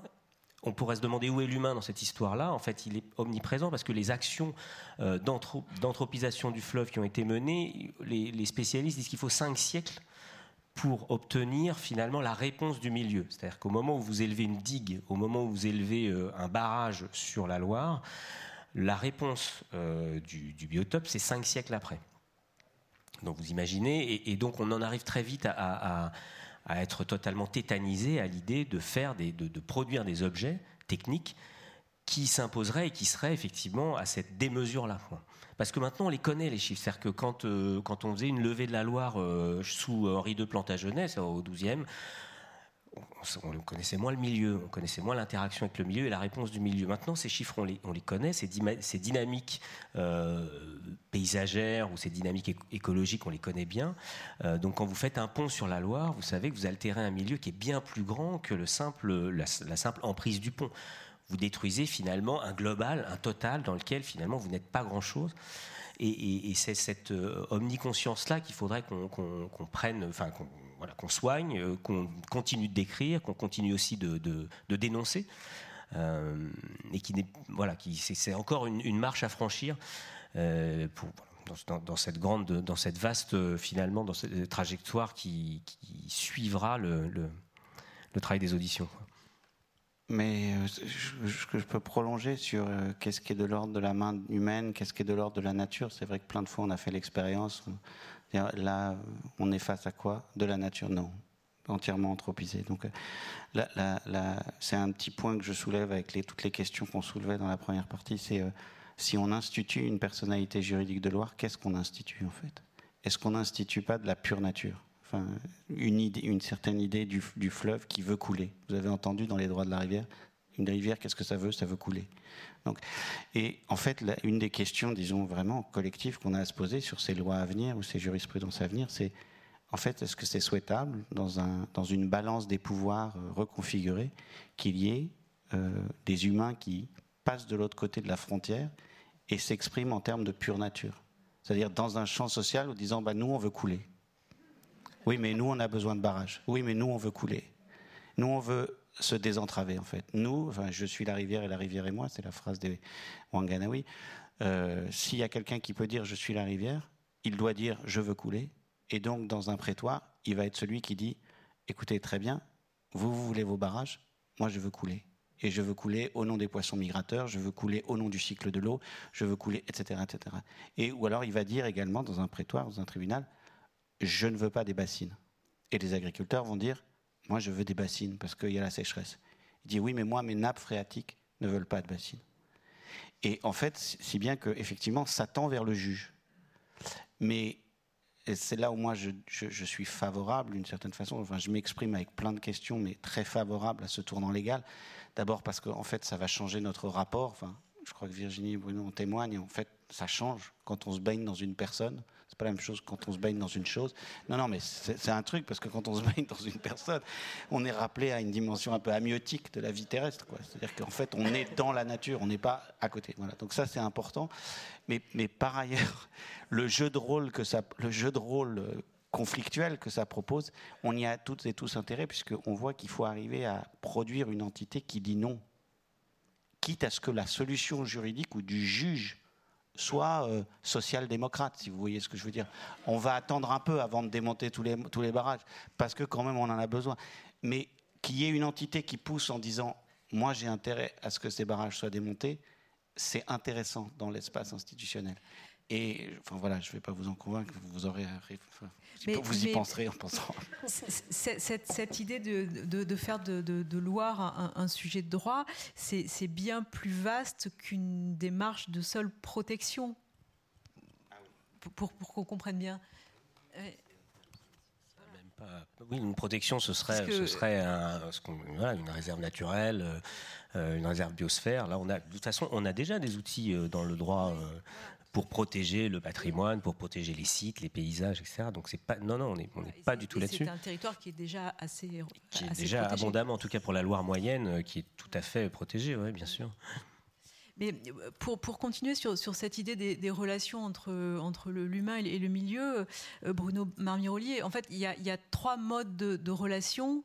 [SPEAKER 3] on pourrait se demander où est l'humain dans cette histoire-là. En fait, il est omniprésent parce que les actions euh, d'anthropisation du fleuve qui ont été menées, les, spécialistes disent qu'il faut cinq siècles pour obtenir finalement la réponse du milieu. C'est-à-dire qu'au moment où vous élevez une digue, au moment où vous élevez euh, un barrage sur la Loire, la réponse du, du biotope, c'est cinq siècles après. Donc vous imaginez, et, donc on en arrive très vite à, être totalement tétanisé à l'idée de faire des, de, produire des objets techniques qui s'imposeraient et qui seraient effectivement à cette démesure-là. Parce que maintenant on les connaît les chiffres, c'est-à-dire que quand, euh, quand on faisait une levée de la Loire euh, sous Henri II Plantagenet, au 12e, on, connaissait moins le milieu, on connaissait moins l'interaction avec le milieu et la réponse du milieu. Maintenant, ces chiffres, on les, on les connaît, ces, dynamiques euh, paysagères ou ces dynamiques écologiques, on les connaît bien. Euh, donc, quand vous faites un pont sur la Loire, vous savez que vous altérez un milieu qui est bien plus grand que le simple, la, simple emprise du pont. Vous détruisez finalement un global, un total dans lequel finalement vous n'êtes pas grand-chose. Et, c'est cette euh, omniconscience-là qu'il faudrait qu'on prenne, enfin qu'on qu'on soigne, euh, qu'on continue de décrire, qu'on continue aussi de, dénoncer. Euh, et qui voilà, qui c'est encore une, marche à franchir dans, cette grande, dans cette vaste finalement, dans cette trajectoire qui, suivra le, travail des auditions.
[SPEAKER 2] Mais je, je, peux prolonger sur qu'est-ce qui est de l'ordre de la main humaine, qu'est-ce qui est de l'ordre de la nature. C'est vrai que plein de fois on a fait l'expérience, Là, on est face à quoi? De la nature Non, entièrement anthropisé. Donc, euh, c'est un petit point que je soulève avec toutes les questions qu'on soulevait dans la première partie. C'est euh, si on institue une personnalité juridique de Loire, qu'est-ce qu'on institue en fait? Est-ce qu'on n'institue pas de la pure nature? Une, certaine idée du, fleuve qui veut couler. Vous avez entendu dans les droits de la rivière Une rivière, qu'est-ce que ça veut? Ça veut couler. Donc, et en fait, une des questions, disons vraiment collectives qu'on a à se poser sur ces lois à venir ou ces jurisprudences à venir, c'est en fait, est-ce que c'est souhaitable dans une balance des pouvoirs euh, reconfigurée qu'il y ait euh, des humains qui passent de l'autre côté de la frontière et s'expriment en termes de pure nature? C'est-à-dire dans un champ social en disant bah, nous, on veut couler. Oui, mais nous, on a besoin de barrages. Oui, mais nous, on veut couler. Nous, on veut se désentraver en fait. Nous, enfin, je suis la rivière et la rivière est moi, c'est la phrase des Wanganawi. Euh, S'il y a quelqu'un qui peut dire je suis la rivière, il doit dire je veux couler. Et donc dans un prétoire, il va être celui qui dit écoutez très bien, vous, vous voulez vos barrages, moi je veux couler. Et je veux couler au nom des poissons migrateurs, je veux couler au nom du cycle de l'eau, je veux couler, etc., etc. Et ou alors il va dire également dans un prétoire, dans un tribunal, je ne veux pas des bassines. Et les agriculteurs vont dire moi, je veux des bassines parce qu'il y a la sécheresse. Il dit oui, mais moi, mes nappes phréatiques ne veulent pas de bassines. Et en fait, si bien que effectivement, ça tend vers le juge. Mais c'est là où moi je, suis favorable d'une certaine façon. Enfin, je m'exprime avec plein de questions, mais très favorable à ce tournant légal. D'abord parce qu'en fait, ça va changer notre rapport. Enfin, je crois que Virginie et Bruno en témoignent. En fait, ça change quand on se baigne dans une personne pas la même chose quand on se baigne dans une chose. Non, non, mais c'est un truc parce que quand on se baigne dans une personne, on est rappelé à une dimension un peu amiotique de la vie terrestre. C'est-à-dire qu'en fait, on est dans la nature, on n'est pas à côté. Voilà. Donc ça, c'est important. Mais, mais par ailleurs, [laughs] le jeu de rôle que ça, le jeu de rôle euh, conflictuel que ça propose, on y a toutes et tous intérêt puisqu'on voit qu'il faut arriver à produire une entité qui dit non, quitte à ce que la solution juridique ou du juge soit euh, social-démocrate, si vous voyez ce que je veux dire. On va attendre un peu avant de démonter tous les, tous les barrages, parce que quand même on en a besoin. Mais qu'il y ait une entité qui pousse en disant moi j'ai intérêt à ce que ces barrages soient démontés, c'est intéressant dans l'espace institutionnel. Et enfin voilà, je ne vais pas vous en convaincre, vous aurez, vous y penserez en pensant. [laughs]
[SPEAKER 1] Cette, idée de, faire de, Loire un, sujet de droit, c'est bien plus vaste qu'une démarche de seule protection. Ah pour, qu'on comprenne bien.
[SPEAKER 3] Oui, une protection, ce serait, ce serait une réserve naturelle, euh, une réserve biosphère. Là, on a, de toute façon, on a déjà des outils euh, dans le droit euh, pour protéger le patrimoine, pour protéger les sites, les paysages, etc. Donc c'est pas, non, non, on n'est pas du tout là-dessus.
[SPEAKER 1] C'est un territoire qui est déjà assez,
[SPEAKER 3] qui est déjà abondamment, en tout cas pour la Loire moyenne, euh, qui est tout à fait protégée, oui, bien sûr.
[SPEAKER 1] Mais euh, pour, pour continuer sur, sur cette idée des, relations entre, entre l'humain et le milieu, euh, Bruno Marmirolier, en fait, il y a, il y a trois modes de, de relations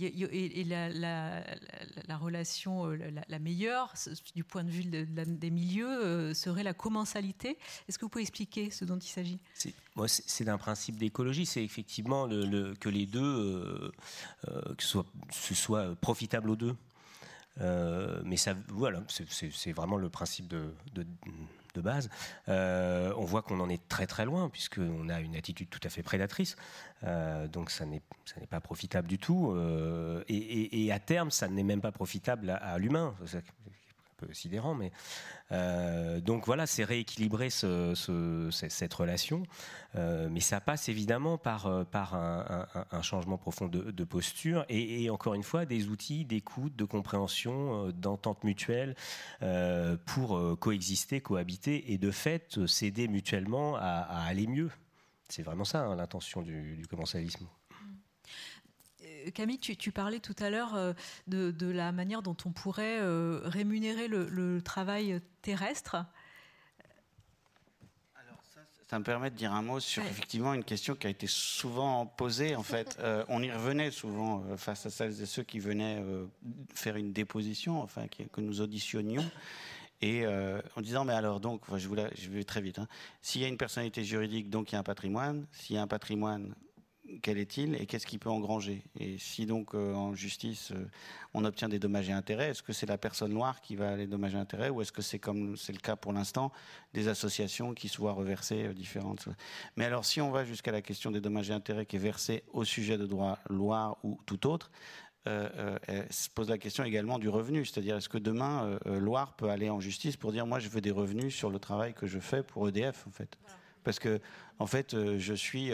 [SPEAKER 1] et la, relation euh, la, meilleure, du point de vue des milieux, euh, serait la commensalité. Est-ce que vous pouvez expliquer ce dont il s'agit?
[SPEAKER 3] C'est d'un principe d'écologie, c'est effectivement que les deux, euh, que ce soit, profitable aux deux. mais voilà, c'est vraiment le principe de base, euh, on voit qu'on en est très très loin, puisqu'on a une attitude tout à fait prédatrice. Euh, donc ça n'est pas profitable du tout. Et, à terme, ça n'est même pas profitable à l'humain sidérant, mais euh, donc voilà, c'est rééquilibrer cette relation, euh, mais ça passe évidemment par, euh, un, changement profond de, posture et, encore une fois des outils d'écoute, de compréhension, d'entente mutuelle pour coexister, cohabiter et de fait s'aider mutuellement à, aller mieux. C'est vraiment ça hein, l'intention du, du commensalisme.
[SPEAKER 1] Camille, tu, parlais tout à l'heure euh, de, la manière dont on pourrait euh, rémunérer le, travail terrestre.
[SPEAKER 2] ça, me permet de dire un mot sur effectivement une question qui a été souvent posée. En fait, [laughs] euh, on y revenait souvent face à celles et ceux qui venaient faire une déposition, enfin que nous auditionnions. Et en disant, mais alors, donc, je, je vais très vite, hein. s'il y a une personnalité juridique, donc il y a un patrimoine, s'il y a un patrimoine, quel est-il et qu'est-ce qu'il peut engranger? Et si donc euh, en justice euh, on obtient des dommages et intérêts, est-ce que c'est la personne noire qui va les dommages et intérêts ou est-ce que c'est comme c'est le cas pour l'instant des associations qui se voient reverser euh, différentes? Mais alors si on va jusqu'à la question des dommages et intérêts qui est versée au sujet de droit Loire ou tout autre, se pose la question également du revenu, c'est-à-dire est-ce que demain Loire peut aller en justice pour dire moi je veux des revenus sur le travail que je fais pour EDF en fait? Parce que en fait je suis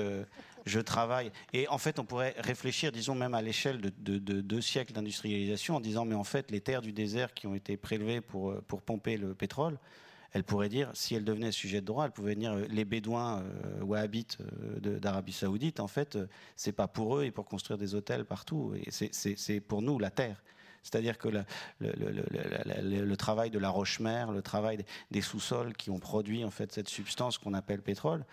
[SPEAKER 2] je travaille. Et en fait, on pourrait réfléchir, disons même à l'échelle de, deux siècles d'industrialisation, en disant, mais en fait, les terres du désert qui ont été prélevées pour, pour pomper le pétrole, elle pourrait dire, si elle devenait sujet de droit, elle pouvait dire les Bédouins euh, wahhabites euh, d'Arabie Saoudite, en fait, euh, c'est pas pour eux et pour construire des hôtels partout. C'est pour nous la terre. C'est-à-dire que le, travail de la roche-mère, le travail des sous-sols qui ont produit en fait cette substance qu'on appelle pétrole,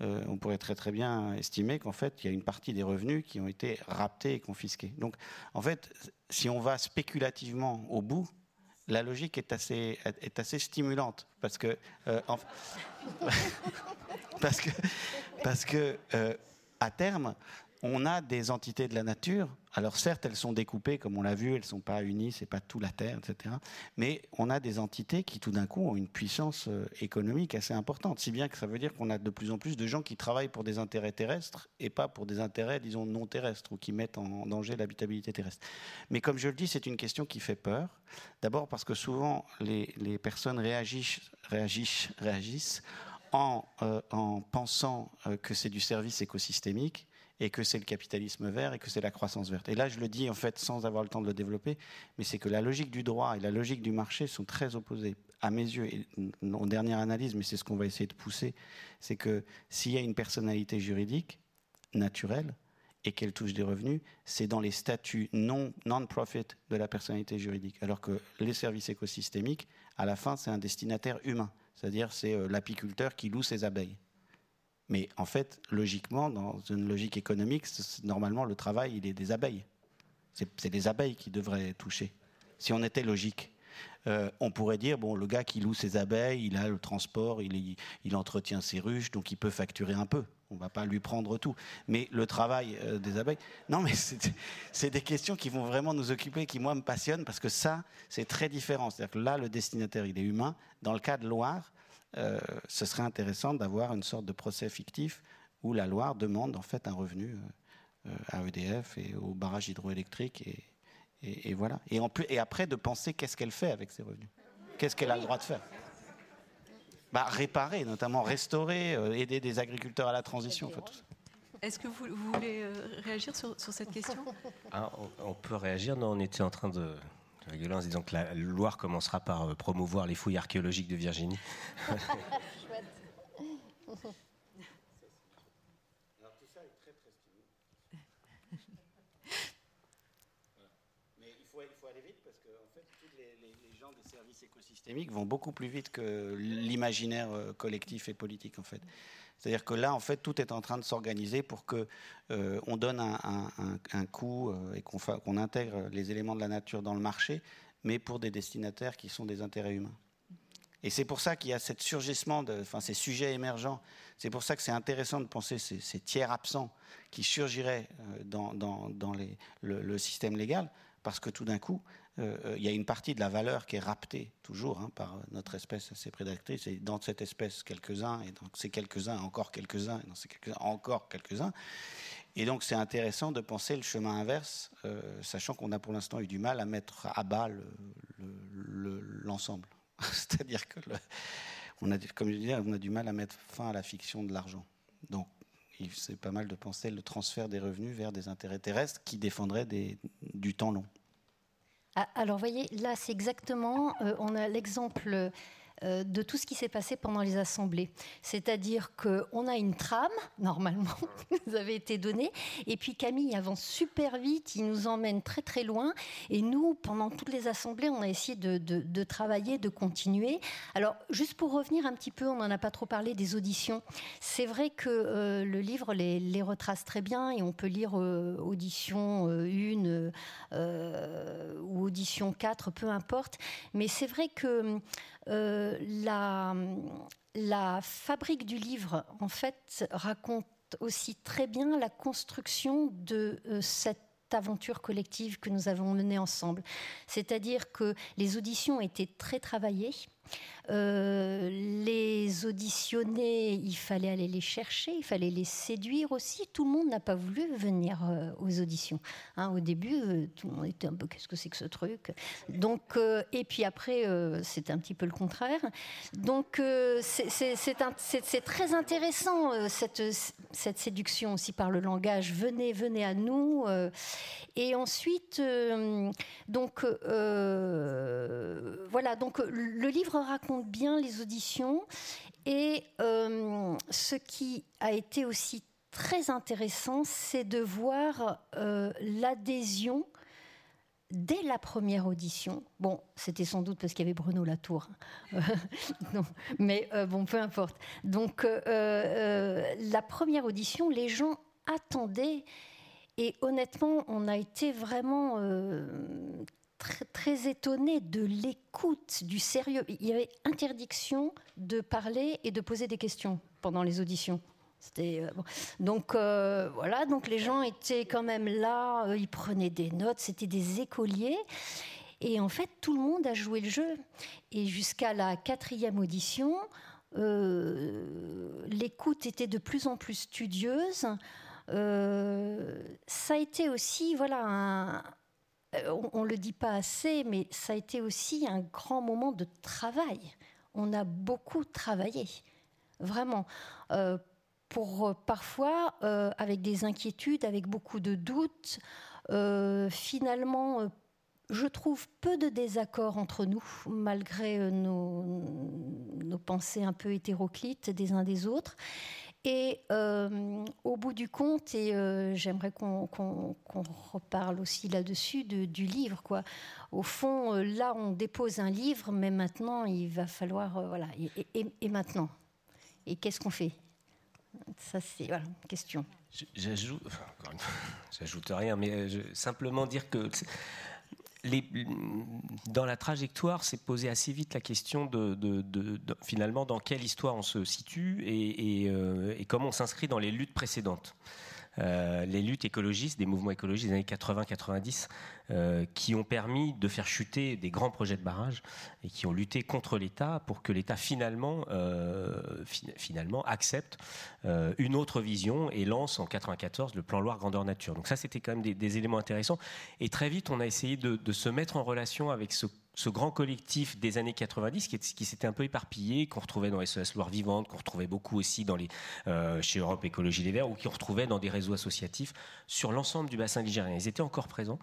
[SPEAKER 2] euh, on pourrait très très bien estimer qu'en fait il y a une partie des revenus qui ont été raptés et confisqués. Donc en fait, si on va spéculativement au bout, la logique est assez, est assez stimulante parce que, euh, [laughs] parce que, parce que euh, à terme, on a des entités de la nature. Alors certes, elles sont découpées, comme on l'a vu, elles ne sont pas unies, c'est pas tout la Terre, etc. Mais on a des entités qui, tout d'un coup, ont une puissance euh, économique assez importante. Si bien que ça veut dire qu'on a de plus en plus de gens qui travaillent pour des intérêts terrestres et pas pour des intérêts, disons, non terrestres ou qui mettent en danger l'habitabilité terrestre. Mais comme je le dis, c'est une question qui fait peur. D'abord parce que souvent, les, personnes réagissent, réagissent, réagissent en, euh, en pensant euh, que c'est du service écosystémique et que c'est le capitalisme vert et que c'est la croissance verte. Et là, je le dis en fait sans avoir le temps de le développer, mais c'est que la logique du droit et la logique du marché sont très opposées. À mes yeux, et en dernière analyse, mais c'est ce qu'on va essayer de pousser, c'est que s'il y a une personnalité juridique naturelle et qu'elle touche des revenus, c'est dans les statuts non non-profit de la personnalité juridique. Alors que les services écosystémiques, à la fin, c'est un destinataire humain, c'est-à-dire c'est euh, l'apiculteur qui loue ses abeilles. Mais en fait, logiquement, dans une logique économique, normalement, le travail, il est des abeilles. C'est les abeilles qui devraient toucher. Si on était logique, euh, on pourrait dire bon, le gars qui loue ses abeilles, il a le transport, il, entretient ses ruches, donc il peut facturer un peu. On ne va pas lui prendre tout. Mais le travail euh, des abeilles, non, mais c'est des questions qui vont vraiment nous occuper, qui moi me passionnent, parce que ça, c'est très différent. C'est-à-dire que là, le destinataire, il est humain. Dans le cas de Loire, euh, ce serait intéressant d'avoir une sorte de procès fictif où la Loire demande en fait un revenu euh, à EDF et aux barrages hydroélectriques et, et, voilà. Et, en plus, et après de penser qu'est-ce qu'elle fait avec ces revenus, qu'est-ce qu'elle a le droit de faire? Bah, réparer, notamment restaurer, euh, aider des agriculteurs à la transition.
[SPEAKER 1] Est-ce que vous, voulez réagir sur, cette question?
[SPEAKER 3] Ah, on, on, peut réagir? Non, on était en train de, rigolant en disant que la Loire commencera par euh, promouvoir les fouilles archéologiques de Virginie. [laughs] Chouette.
[SPEAKER 2] Alors tout ça est très très Mais il faut, il faut, aller vite parce que en fait, tous les, les, gens des services écosystémiques vont beaucoup plus vite que l'imaginaire euh, collectif et politique en fait. C'est-à-dire que là, en fait, tout est en train de s'organiser pour que euh, on donne un, un, euh, et qu'on intègre les éléments de la nature dans le marché, mais pour des destinataires qui sont des intérêts humains. Et c'est pour ça qu'il y a cet surgissement, de, ces sujets émergents. C'est pour ça que c'est intéressant de penser ces, tiers absents qui surgiraient euh, dans, le, système légal, parce que tout d'un coup, il y a une partie de la valeur qui est raptée toujours hein, par notre espèce assez prédatrice. Et dans cette espèce, quelques-uns, et dans ces quelques-uns, encore quelques-uns, et dans ces quelques-uns, encore quelques-uns. Et donc c'est intéressant de penser le chemin inverse, sachant qu'on a pour l'instant eu du mal à mettre à bas l'ensemble. [laughs] C'est-à-dire que, a, comme je disais, on a du mal à mettre fin à la fiction de l'argent. Donc c'est pas mal de penser le transfert des revenus vers des intérêts terrestres qui défendraient du temps long.
[SPEAKER 4] Ah, alors, voyez, là, c'est exactement, euh, on a l'exemple euh, de tout ce qui s'est passé pendant les assemblées. C'est-à-dire qu'on a une trame, normalement, [laughs] qui nous avait été donnée, et puis Camille avance super vite, il nous emmène très très loin, et nous, pendant toutes les assemblées, on a essayé de, travailler, de continuer. Alors, juste pour revenir un petit peu, on n'en a pas trop parlé des auditions. C'est vrai que euh, le livre les, retrace très bien, et on peut lire euh, audition 1 ou audition 4, peu importe, mais c'est vrai que la, la fabrique du livre, en fait, raconte aussi très bien la construction de euh, cette aventure collective que nous avons menée ensemble. C'est-à-dire que les auditions étaient très travaillées. Euh, les auditionnés, il fallait aller les chercher, il fallait les séduire aussi. Tout le monde n'a pas voulu venir euh, aux auditions. Hein, au début, euh, tout le monde était un peu qu'est-ce que c'est que ce truc? Donc, et puis après, c'était un petit peu le contraire. Donc, c'est très intéressant cette, cette séduction aussi par le langage. Venez, venez à nous. et ensuite, donc voilà. Donc le livre raconte bien les auditions et euh, ce qui a été aussi très intéressant, c'est de voir euh, l'adhésion dès la première audition. Bon, c'était sans doute parce qu'il y avait Bruno Latour. [laughs] non, mais euh, bon, peu importe. Donc, la première audition, les gens attendaient. Et honnêtement, on a été vraiment très, étonné de l'écoute, du sérieux. Il y avait interdiction de parler et de poser des questions pendant les auditions. Euh, donc euh, voilà, donc les gens étaient quand même là, euh, ils prenaient des notes, c'était des écoliers. Et en fait, tout le monde a joué le jeu. Et jusqu'à la quatrième audition, l'écoute était de plus en plus studieuse. ça a été aussi voilà un, on ne le dit pas assez, mais ça a été aussi un grand moment de travail. On a beaucoup travaillé, vraiment. Euh, pour euh, parfois, avec des inquiétudes, avec beaucoup de doutes, finalement, je trouve peu de désaccords entre nous, malgré nos, pensées un peu hétéroclites des uns des autres. Et euh, au bout du compte, et euh, j'aimerais qu'on reparle aussi là-dessus du livre, quoi. Au fond, euh, là, on dépose un livre, mais maintenant, il va falloir, voilà. Et, maintenant, et qu'est-ce qu'on fait? Ça, c'est voilà, question. [laughs]
[SPEAKER 3] J'ajoute rien, mais simplement dire que dans la trajectoire, s'est posée assez vite la question de, finalement dans quelle histoire on se situe et, euh, et comment on s'inscrit dans les luttes précédentes. Euh, les luttes écologistes, des mouvements écologistes des années 80-90, euh, qui ont permis de faire chuter des grands projets de barrage et qui ont lutté contre l'État pour que l'État finalement, euh, finalement accepte une autre vision et lance en 94 le plan Loire grandeur nature. Donc ça, c'était quand même des, éléments intéressants. Et très vite, on a essayé de se mettre en relation avec ce ce grand collectif des années 90 qui, s'était un peu éparpillé, qu'on retrouvait dans SOS Loire Vivante, qu'on retrouvait beaucoup aussi dans les, euh, chez Europe Écologie Les Verts, ou qu'on retrouvait dans des réseaux associatifs sur l'ensemble du bassin ligérien. Ils étaient encore présents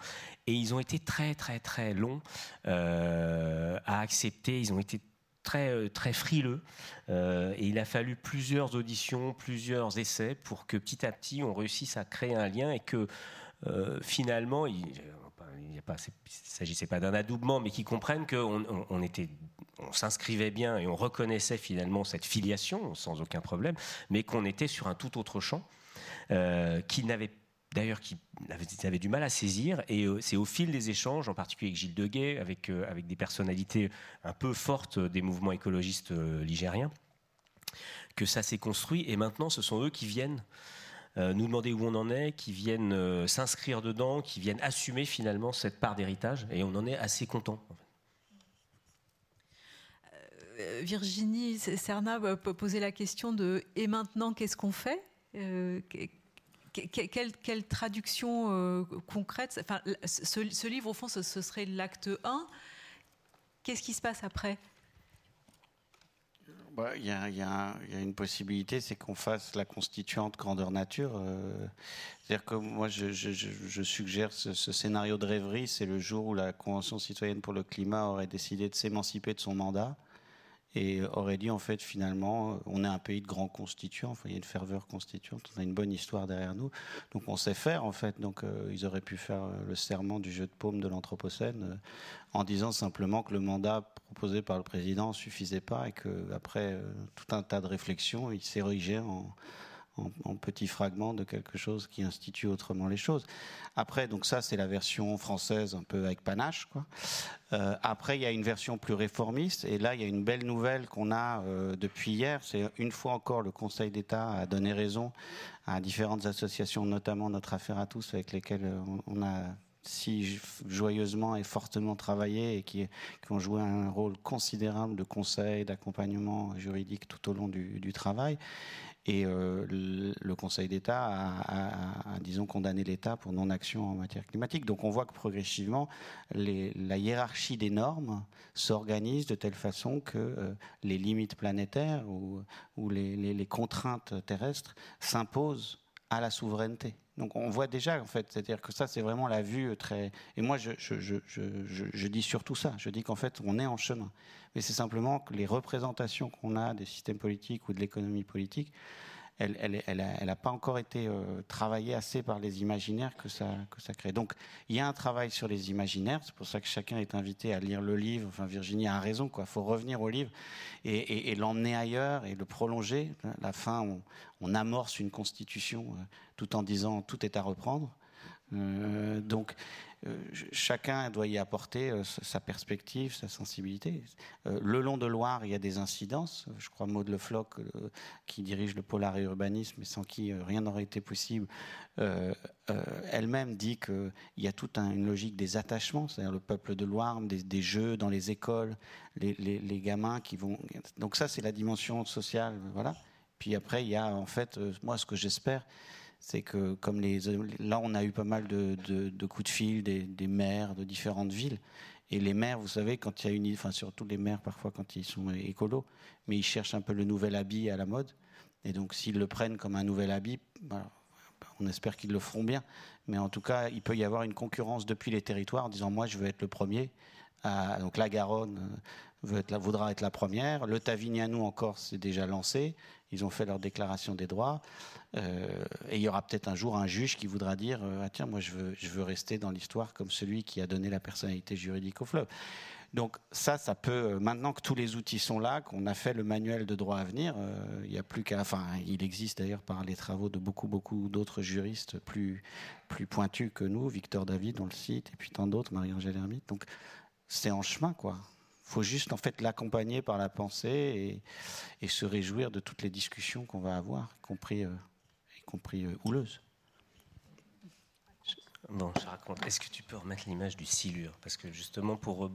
[SPEAKER 3] et ils ont été très très très longs euh, à accepter. Ils ont été très euh, très frileux et il a fallu plusieurs auditions, plusieurs essais pour que petit à petit on réussisse à créer un lien et que finalement, il, ne s'agissait pas d'un adoubement, mais qui comprennent qu'on s'inscrivait bien et on reconnaissait finalement cette filiation sans aucun problème, mais qu'on était sur un tout autre champ euh, qui n'avait d'ailleurs qui avait, du mal à saisir. Et euh, c'est au fil des échanges, en particulier avec Gilles Deguet, avec, euh, avec des personnalités un peu fortes des mouvements écologistes ligériens, que ça s'est construit. Et maintenant, ce sont eux qui viennent nous demander où on en est, qui viennent s'inscrire dedans, qui viennent assumer finalement cette part d'héritage, et on en est assez content.
[SPEAKER 1] Virginie Serna posait la question de et maintenant qu'est-ce qu'on fait? Quelle, traduction concrète? Enfin, ce, livre, au fond, ce, ce serait l'acte 1. Qu'est-ce qui se passe après?
[SPEAKER 2] Il y, a, une possibilité, c'est qu'on fasse la constituante grandeur nature. Euh, c'est-à-dire que moi, je, suggère ce, scénario de rêverie, c'est le jour où la Convention citoyenne pour le climat aurait décidé de s'émanciper de son mandat et aurait dit en fait finalement on est un pays de grands constituants, il y a une ferveur constituante, on a une bonne histoire derrière nous, donc on sait faire en fait, donc euh, ils auraient pu faire euh, le serment du jeu de paume de l'Anthropocène euh, en disant simplement que le mandat proposé par le président suffisait pas et que après tout un tas de réflexions, il s'érigeait en en, petits fragments de quelque chose qui institue autrement les choses. Après, donc ça, c'est la version française un peu avec panache. Euh, après, il y a une version plus réformiste, et là, il y a une belle nouvelle qu'on a euh, depuis hier. C'est une fois encore, le Conseil d'État a donné raison à différentes associations, notamment notre affaire à tous, avec lesquelles euh, on, a si joyeusement et fortement travaillé et qui, ont joué un rôle considérable de conseil, d'accompagnement juridique tout au long du travail. Et euh, le, Conseil d'État a, disons, condamné l'État pour non-action en matière climatique. Donc on voit que progressivement, la hiérarchie des normes s'organise de telle façon que euh, les limites planétaires ou, les, contraintes terrestres s'imposent à la souveraineté. Donc on voit déjà en fait, c'est-à-dire que ça c'est vraiment la vue très. Et moi je, je dis surtout ça, je dis qu'en fait on est en chemin mais c'est simplement que les représentations qu'on a des systèmes politiques ou de l'économie politique, elle n'a elle, pas encore été euh, travaillée assez par les imaginaires que ça, que ça crée. Donc il y a un travail sur les imaginaires, c'est pour ça que chacun est invité à lire le livre. Enfin, Virginie a raison, quoi. faut revenir au livre et, l'emmener ailleurs et le prolonger. À la fin, on, amorce une constitution euh, tout en disant tout est à reprendre. Euh, donc euh, chacun doit y apporter euh, sa perspective, sa sensibilité. Le long de Loire, il y a des incidences. Je crois Maud Le Floch, qui dirige le polar et urbanisme, sans qui rien n'aurait été possible, elle-même dit qu'il y a toute une logique des attachements, c'est-à-dire le peuple de Loire, des, jeux dans les écoles, les, les, gamins qui vont. Donc ça, c'est la dimension sociale, voilà. Puis après, il y a en fait, moi, ce que j'espère, c'est que comme les, là, on a eu pas mal de, coups de fil des, maires de différentes villes. Et les maires, vous savez, quand il y a une, enfin surtout les maires parfois quand ils sont écolos, mais ils cherchent un peu le nouvel habit à la mode. Et donc s'ils le prennent comme un nouvel habit, on espère qu'ils le feront bien. Mais en tout cas, il peut y avoir une concurrence depuis les territoires en disant moi je veux être le premier. donc la Garonne euh, voudra être la première. Le Tavignano encore s'est déjà lancé. Ils ont fait leur déclaration des droits. Euh, et il y aura peut-être un jour un juge qui voudra dire euh, ah tiens moi je veux rester dans l'histoire comme celui qui a donné la personnalité juridique au fleuve. Donc ça, ça peut. Euh, maintenant que tous les outils sont là, qu'on a fait le manuel de droit à venir, il n'y a plus qu'à. Enfin, il existe d'ailleurs par les travaux de beaucoup, beaucoup d'autres juristes plus pointus que nous, Victor David, on le cite, et puis tant d'autres, Marie-Angèle Hermite. Donc c'est en chemin, quoi faut juste en fait l'accompagner par la pensée et, se réjouir de toutes les discussions qu'on va avoir, y compris compris euh, houleuse.
[SPEAKER 3] Bon, je raconte. Est-ce que tu peux remettre l'image du silure? Parce que justement, pour,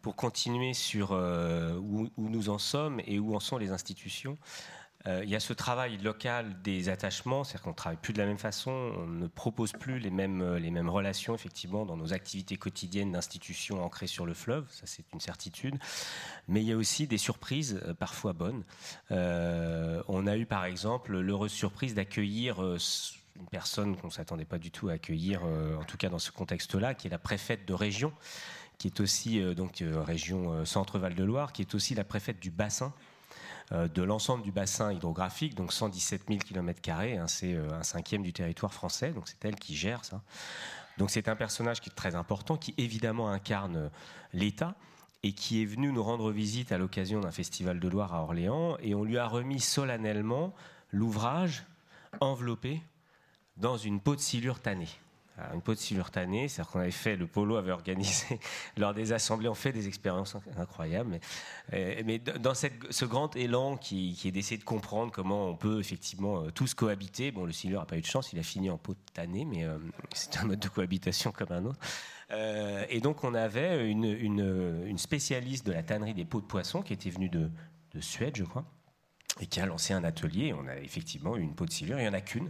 [SPEAKER 3] pour continuer sur euh, où, nous en sommes et où en sont les institutions, euh, il y a ce travail local des attachements, c'est-à-dire qu'on ne travaille plus de la même façon, on ne propose plus les mêmes, euh, les mêmes relations, effectivement, dans nos activités quotidiennes d'institutions ancrées sur le fleuve, ça c'est une certitude. Mais il y a aussi des surprises, euh, parfois bonnes. on a eu par exemple l'heureuse surprise d'accueillir une personne qu'on ne s'attendait pas du tout à accueillir, en tout cas dans ce contexte-là, qui est la préfète de région, qui est aussi, donc, région Centre-Val de Loire, qui est aussi la préfète du bassin euh, de l'ensemble du bassin hydrographique, donc 117 000 km, c'est euh, un cinquième du territoire français, donc c'est elle qui gère ça. Donc c'est un personnage qui est très important, qui évidemment incarne euh, l'État et qui est venu nous rendre visite à l'occasion d'un festival de Loire à Orléans, et on lui a remis solennellement l'ouvrage enveloppé dans une peau de silure tannée. Une peau de silure tannée, c'est-à-dire qu'on avait fait, le polo avait organisé [laughs] lors des assemblées, on fait des expériences incroyables. Mais, mais dans ce grand élan qui, est d'essayer de comprendre comment on peut effectivement tous cohabiter, bon, le silure n'a pas eu de chance, il a fini en peau de tannée, mais [laughs] c'est un mode de cohabitation comme un autre. et donc on avait une, spécialiste de la tannerie des peaux de poisson qui était venue de Suède, je crois et qui a lancé un atelier. On a effectivement eu une peau de silure, il n'y en a qu'une.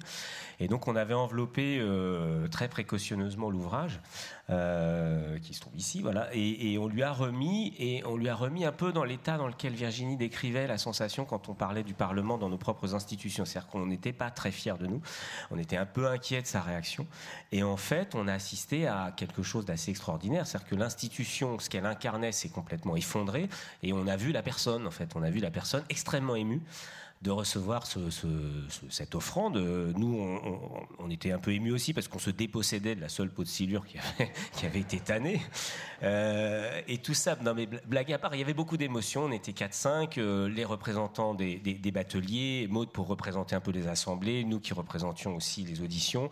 [SPEAKER 3] Et donc on avait enveloppé euh, très précautionneusement l'ouvrage euh, qui se trouve ici, voilà, et, on lui a remis et on lui a remis un peu dans l'état dans lequel Virginie décrivait la sensation quand on parlait du Parlement dans nos propres institutions, c'est-à-dire qu'on n'était pas très fiers de nous, on était un peu inquiet de sa réaction, et en fait on a assisté à quelque chose d'assez extraordinaire, c'est-à-dire que l'institution, ce qu'elle incarnait, s'est complètement effondré, et on a vu la personne, en fait, on a vu la personne extrêmement émue de recevoir cette offrande. Nous, on, était un peu émus aussi parce qu'on se dépossédait de la seule peau de silure [laughs] qui avait, été tannée. Euh, et tout ça, non mais blague à part, il y avait beaucoup d'émotions. On était 4-5, euh, les représentants des, bateliers, Maud pour représenter un peu les assemblées, nous qui représentions aussi les auditions,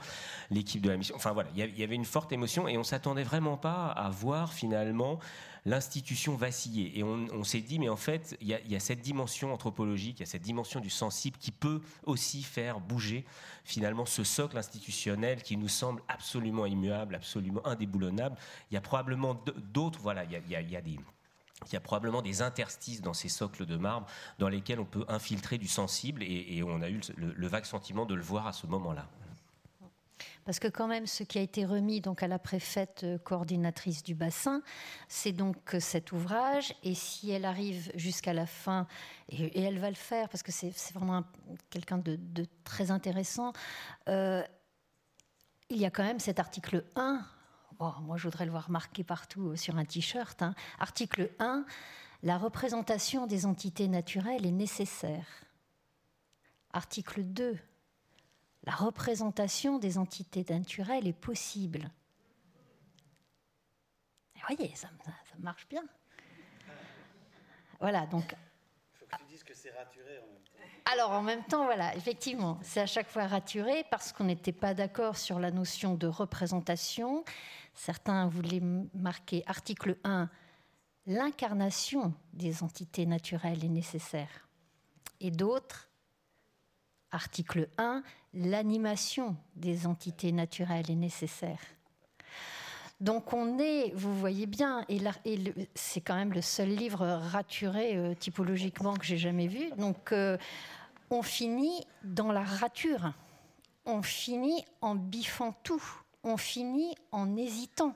[SPEAKER 3] l'équipe de la mission. Enfin voilà, il y avait une forte émotion et on s'attendait vraiment pas à voir finalement l'institution vacillait. Et on, s'est dit, mais en fait, il y, a cette dimension anthropologique, il y a cette dimension du sensible qui peut aussi faire bouger finalement ce socle institutionnel qui nous semble absolument immuable, absolument indéboulonnable. Il y a probablement d'autres, voilà, il y a, des... Il y a probablement des interstices dans ces socles de marbre dans lesquels on peut infiltrer du sensible et, on a eu le vague sentiment de le voir à ce moment-là
[SPEAKER 4] parce que quand même ce qui a été remis donc à la préfète euh, coordinatrice du bassin, c'est donc euh, cet ouvrage, et si elle arrive jusqu'à la fin, et, elle va le faire parce que c'est vraiment quelqu'un de, très intéressant, euh, il y a quand même cet article 1, moi je voudrais le voir marqué partout sur un t-shirt, hein. article 1, la représentation des entités naturelles est nécessaire. Article 2, la représentation des entités naturelles est possible. vous voyez, ça, marche bien. Voilà, donc.
[SPEAKER 2] Il faut que tu dises que c'est raturé en même temps.
[SPEAKER 4] Alors, en même temps, voilà, effectivement, c'est à chaque fois raturé parce qu'on n'était pas d'accord sur la notion de représentation. Certains voulaient marquer article 1 l'incarnation des entités naturelles est nécessaire. Et d'autres, article 1, l'animation des entités naturelles est nécessaire. Donc on est, vous voyez bien, et, c'est quand même le seul livre raturé euh, typologiquement que j'ai jamais vu. Donc euh, on finit dans la rature, on finit en biffant tout, on finit en hésitant.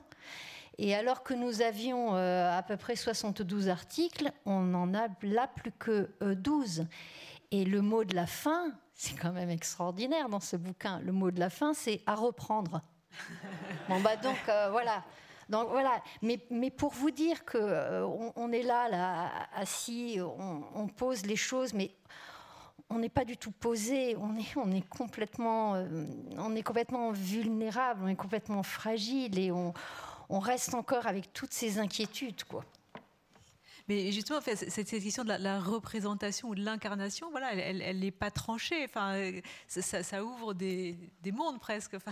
[SPEAKER 4] Et alors que nous avions euh, à peu près 72 articles, on n'en a là plus que 12. Et le mot de la fin, c'est quand même extraordinaire dans ce bouquin. Le mot de la fin, c'est à reprendre. [laughs] bon, bah donc, euh, voilà. Donc voilà, mais, mais, pour vous dire que euh, on, est là, là assis, on, pose les choses, mais on n'est pas du tout posé, on est, on est complètement, euh, on est complètement vulnérable, on est complètement fragile et on, on reste encore avec toutes ces inquiétudes, quoi.
[SPEAKER 1] Mais justement, cette, question de la, représentation ou de l'incarnation, voilà, elle n'est pas tranchée. Enfin, ça, ouvre des, mondes presque. Enfin.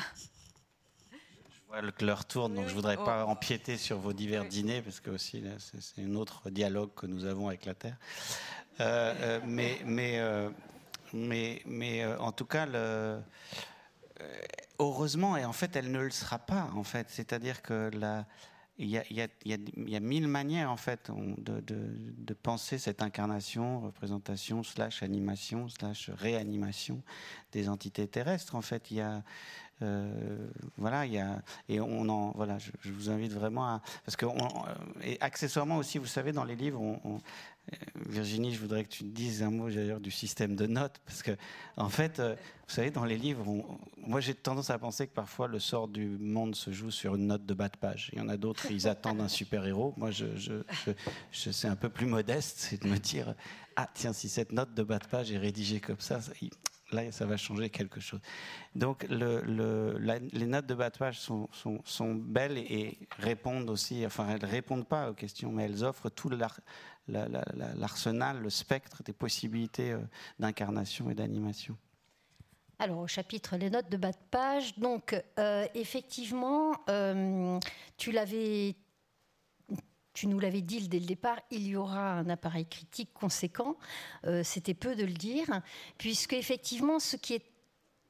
[SPEAKER 2] Je vois que l'heure tourne, donc je ne voudrais pas oh. empiéter sur vos divers dîners, parce que aussi, c'est un autre dialogue que nous avons avec la Terre. Euh, euh, mais, mais, euh, mais, mais en tout cas, le, heureusement, et en fait, elle ne le sera pas, en fait. C'est-à-dire que la il y, a, mille manières en fait de, de, penser cette incarnation, représentation, slash animation, slash réanimation des entités terrestres. En fait, il y a voilà, il y a et on en voilà, je, vous invite vraiment à parce que on, et accessoirement aussi, vous savez, dans les livres, euh, Virginie, je voudrais que tu dises un mot d'ailleurs du système de notes, parce que en fait, euh, vous savez, dans les livres, moi j'ai tendance à penser que parfois le sort du monde se joue sur une note de bas de page. Il y en a d'autres, ils attendent un super héros. Moi, je, je, je, c'est un peu plus modeste, c'est de me dire, ah tiens, si cette note de bas de page est rédigée comme ça, là, ça va changer quelque chose. Donc, le, le, les notes de page sont, sont, sont, belles et répondent aussi, enfin, elles répondent pas aux questions, mais elles offrent tout l'arsenal, le spectre des possibilités euh, d'incarnation et d'animation.
[SPEAKER 4] Alors, au chapitre Les notes de bas de page, donc, effectivement, tu l'avais tu nous l'avais dit dès le départ, il y aura un appareil critique conséquent. Euh, c'était peu de le dire, puisque effectivement, ce qui est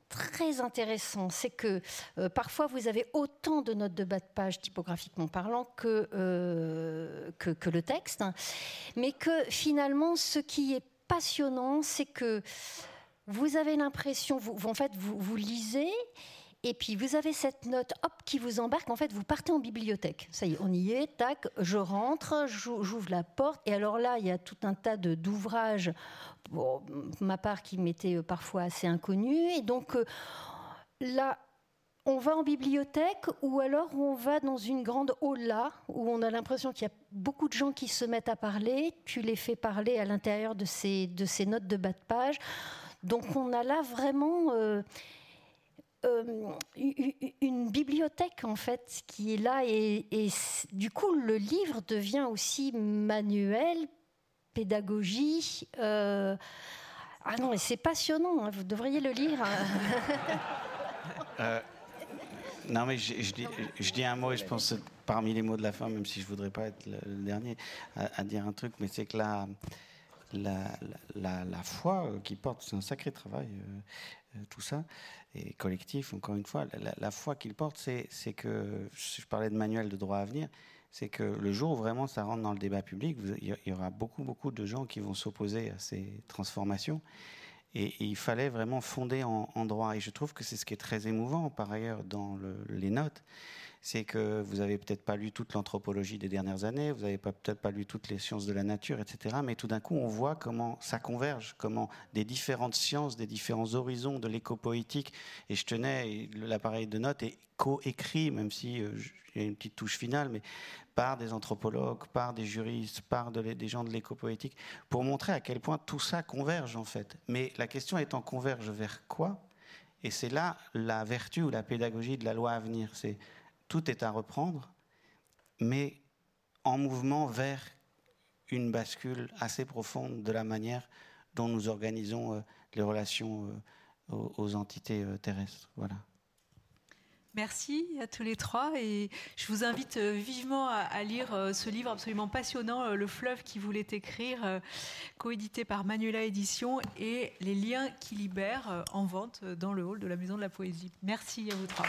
[SPEAKER 4] très intéressant, c'est que euh, parfois vous avez autant de notes de bas de page typographiquement parlant que, euh, que, le texte, mais que finalement, ce qui est passionnant, c'est que vous avez l'impression, en fait, vous lisez et puis vous avez cette note, hop, qui vous embarque. En fait, vous partez en bibliothèque. Ça y est, on y est. Tac, je rentre, j'ouvre la porte. Et alors là, il y a tout un tas d'ouvrages, pour ma part, qui m'étaient euh, parfois assez inconnus. Et donc euh, là, on va en bibliothèque ou alors on va dans une grande là où on a l'impression qu'il y a beaucoup de gens qui se mettent à parler. Tu les fais parler à l'intérieur de ces, de ces notes de bas de page. Donc on a là vraiment. Euh, euh, une bibliothèque en fait qui est là et, du coup le livre devient aussi manuel, pédagogie. Euh, ah non, et c'est passionnant, hein, vous devriez le lire. [laughs]
[SPEAKER 2] Euh, non, mais je, dis, un mot et je pense parmi les mots de la fin, même si je voudrais pas être le, dernier à, dire un truc, mais c'est que la, la, foi qui porte, c'est un sacré travail, tout ça et collectif, encore une fois, la, foi qu'il porte, c'est que, je parlais de manuel de droit à venir, c'est que le jour où vraiment ça rentre dans le débat public, il y aura beaucoup, beaucoup de gens qui vont s'opposer à ces transformations. Et, il fallait vraiment fonder en, droit. Et je trouve que c'est ce qui est très émouvant, par ailleurs, dans les notes c'est que vous n'avez peut-être pas lu toute l'anthropologie des dernières années, vous n'avez peut-être pas lu toutes les sciences de la nature, etc. Mais tout d'un coup, on voit comment ça converge, comment des différentes sciences, des différents horizons de l'éco-poétique, et je tenais, l'appareil de notes est co-écrit, même si euh, a une petite touche finale, mais par des anthropologues, par des juristes, par des gens de l'éco-poétique, pour montrer à quel point tout ça converge en fait. Mais la question étant converge vers quoi? Et c'est là la vertu ou la pédagogie de la loi à venir. Tout est à reprendre, mais en mouvement vers une bascule assez profonde de la manière dont nous organisons euh, les relations euh, aux, entités euh, terrestres. Voilà.
[SPEAKER 1] Merci à tous les trois et je vous invite vivement à, lire ce livre absolument passionnant, Le fleuve qui voulait écrire, coédité par Manuela Édition et Les liens qui libèrent en vente dans le hall de la Maison de la Poésie. Merci à vous trois.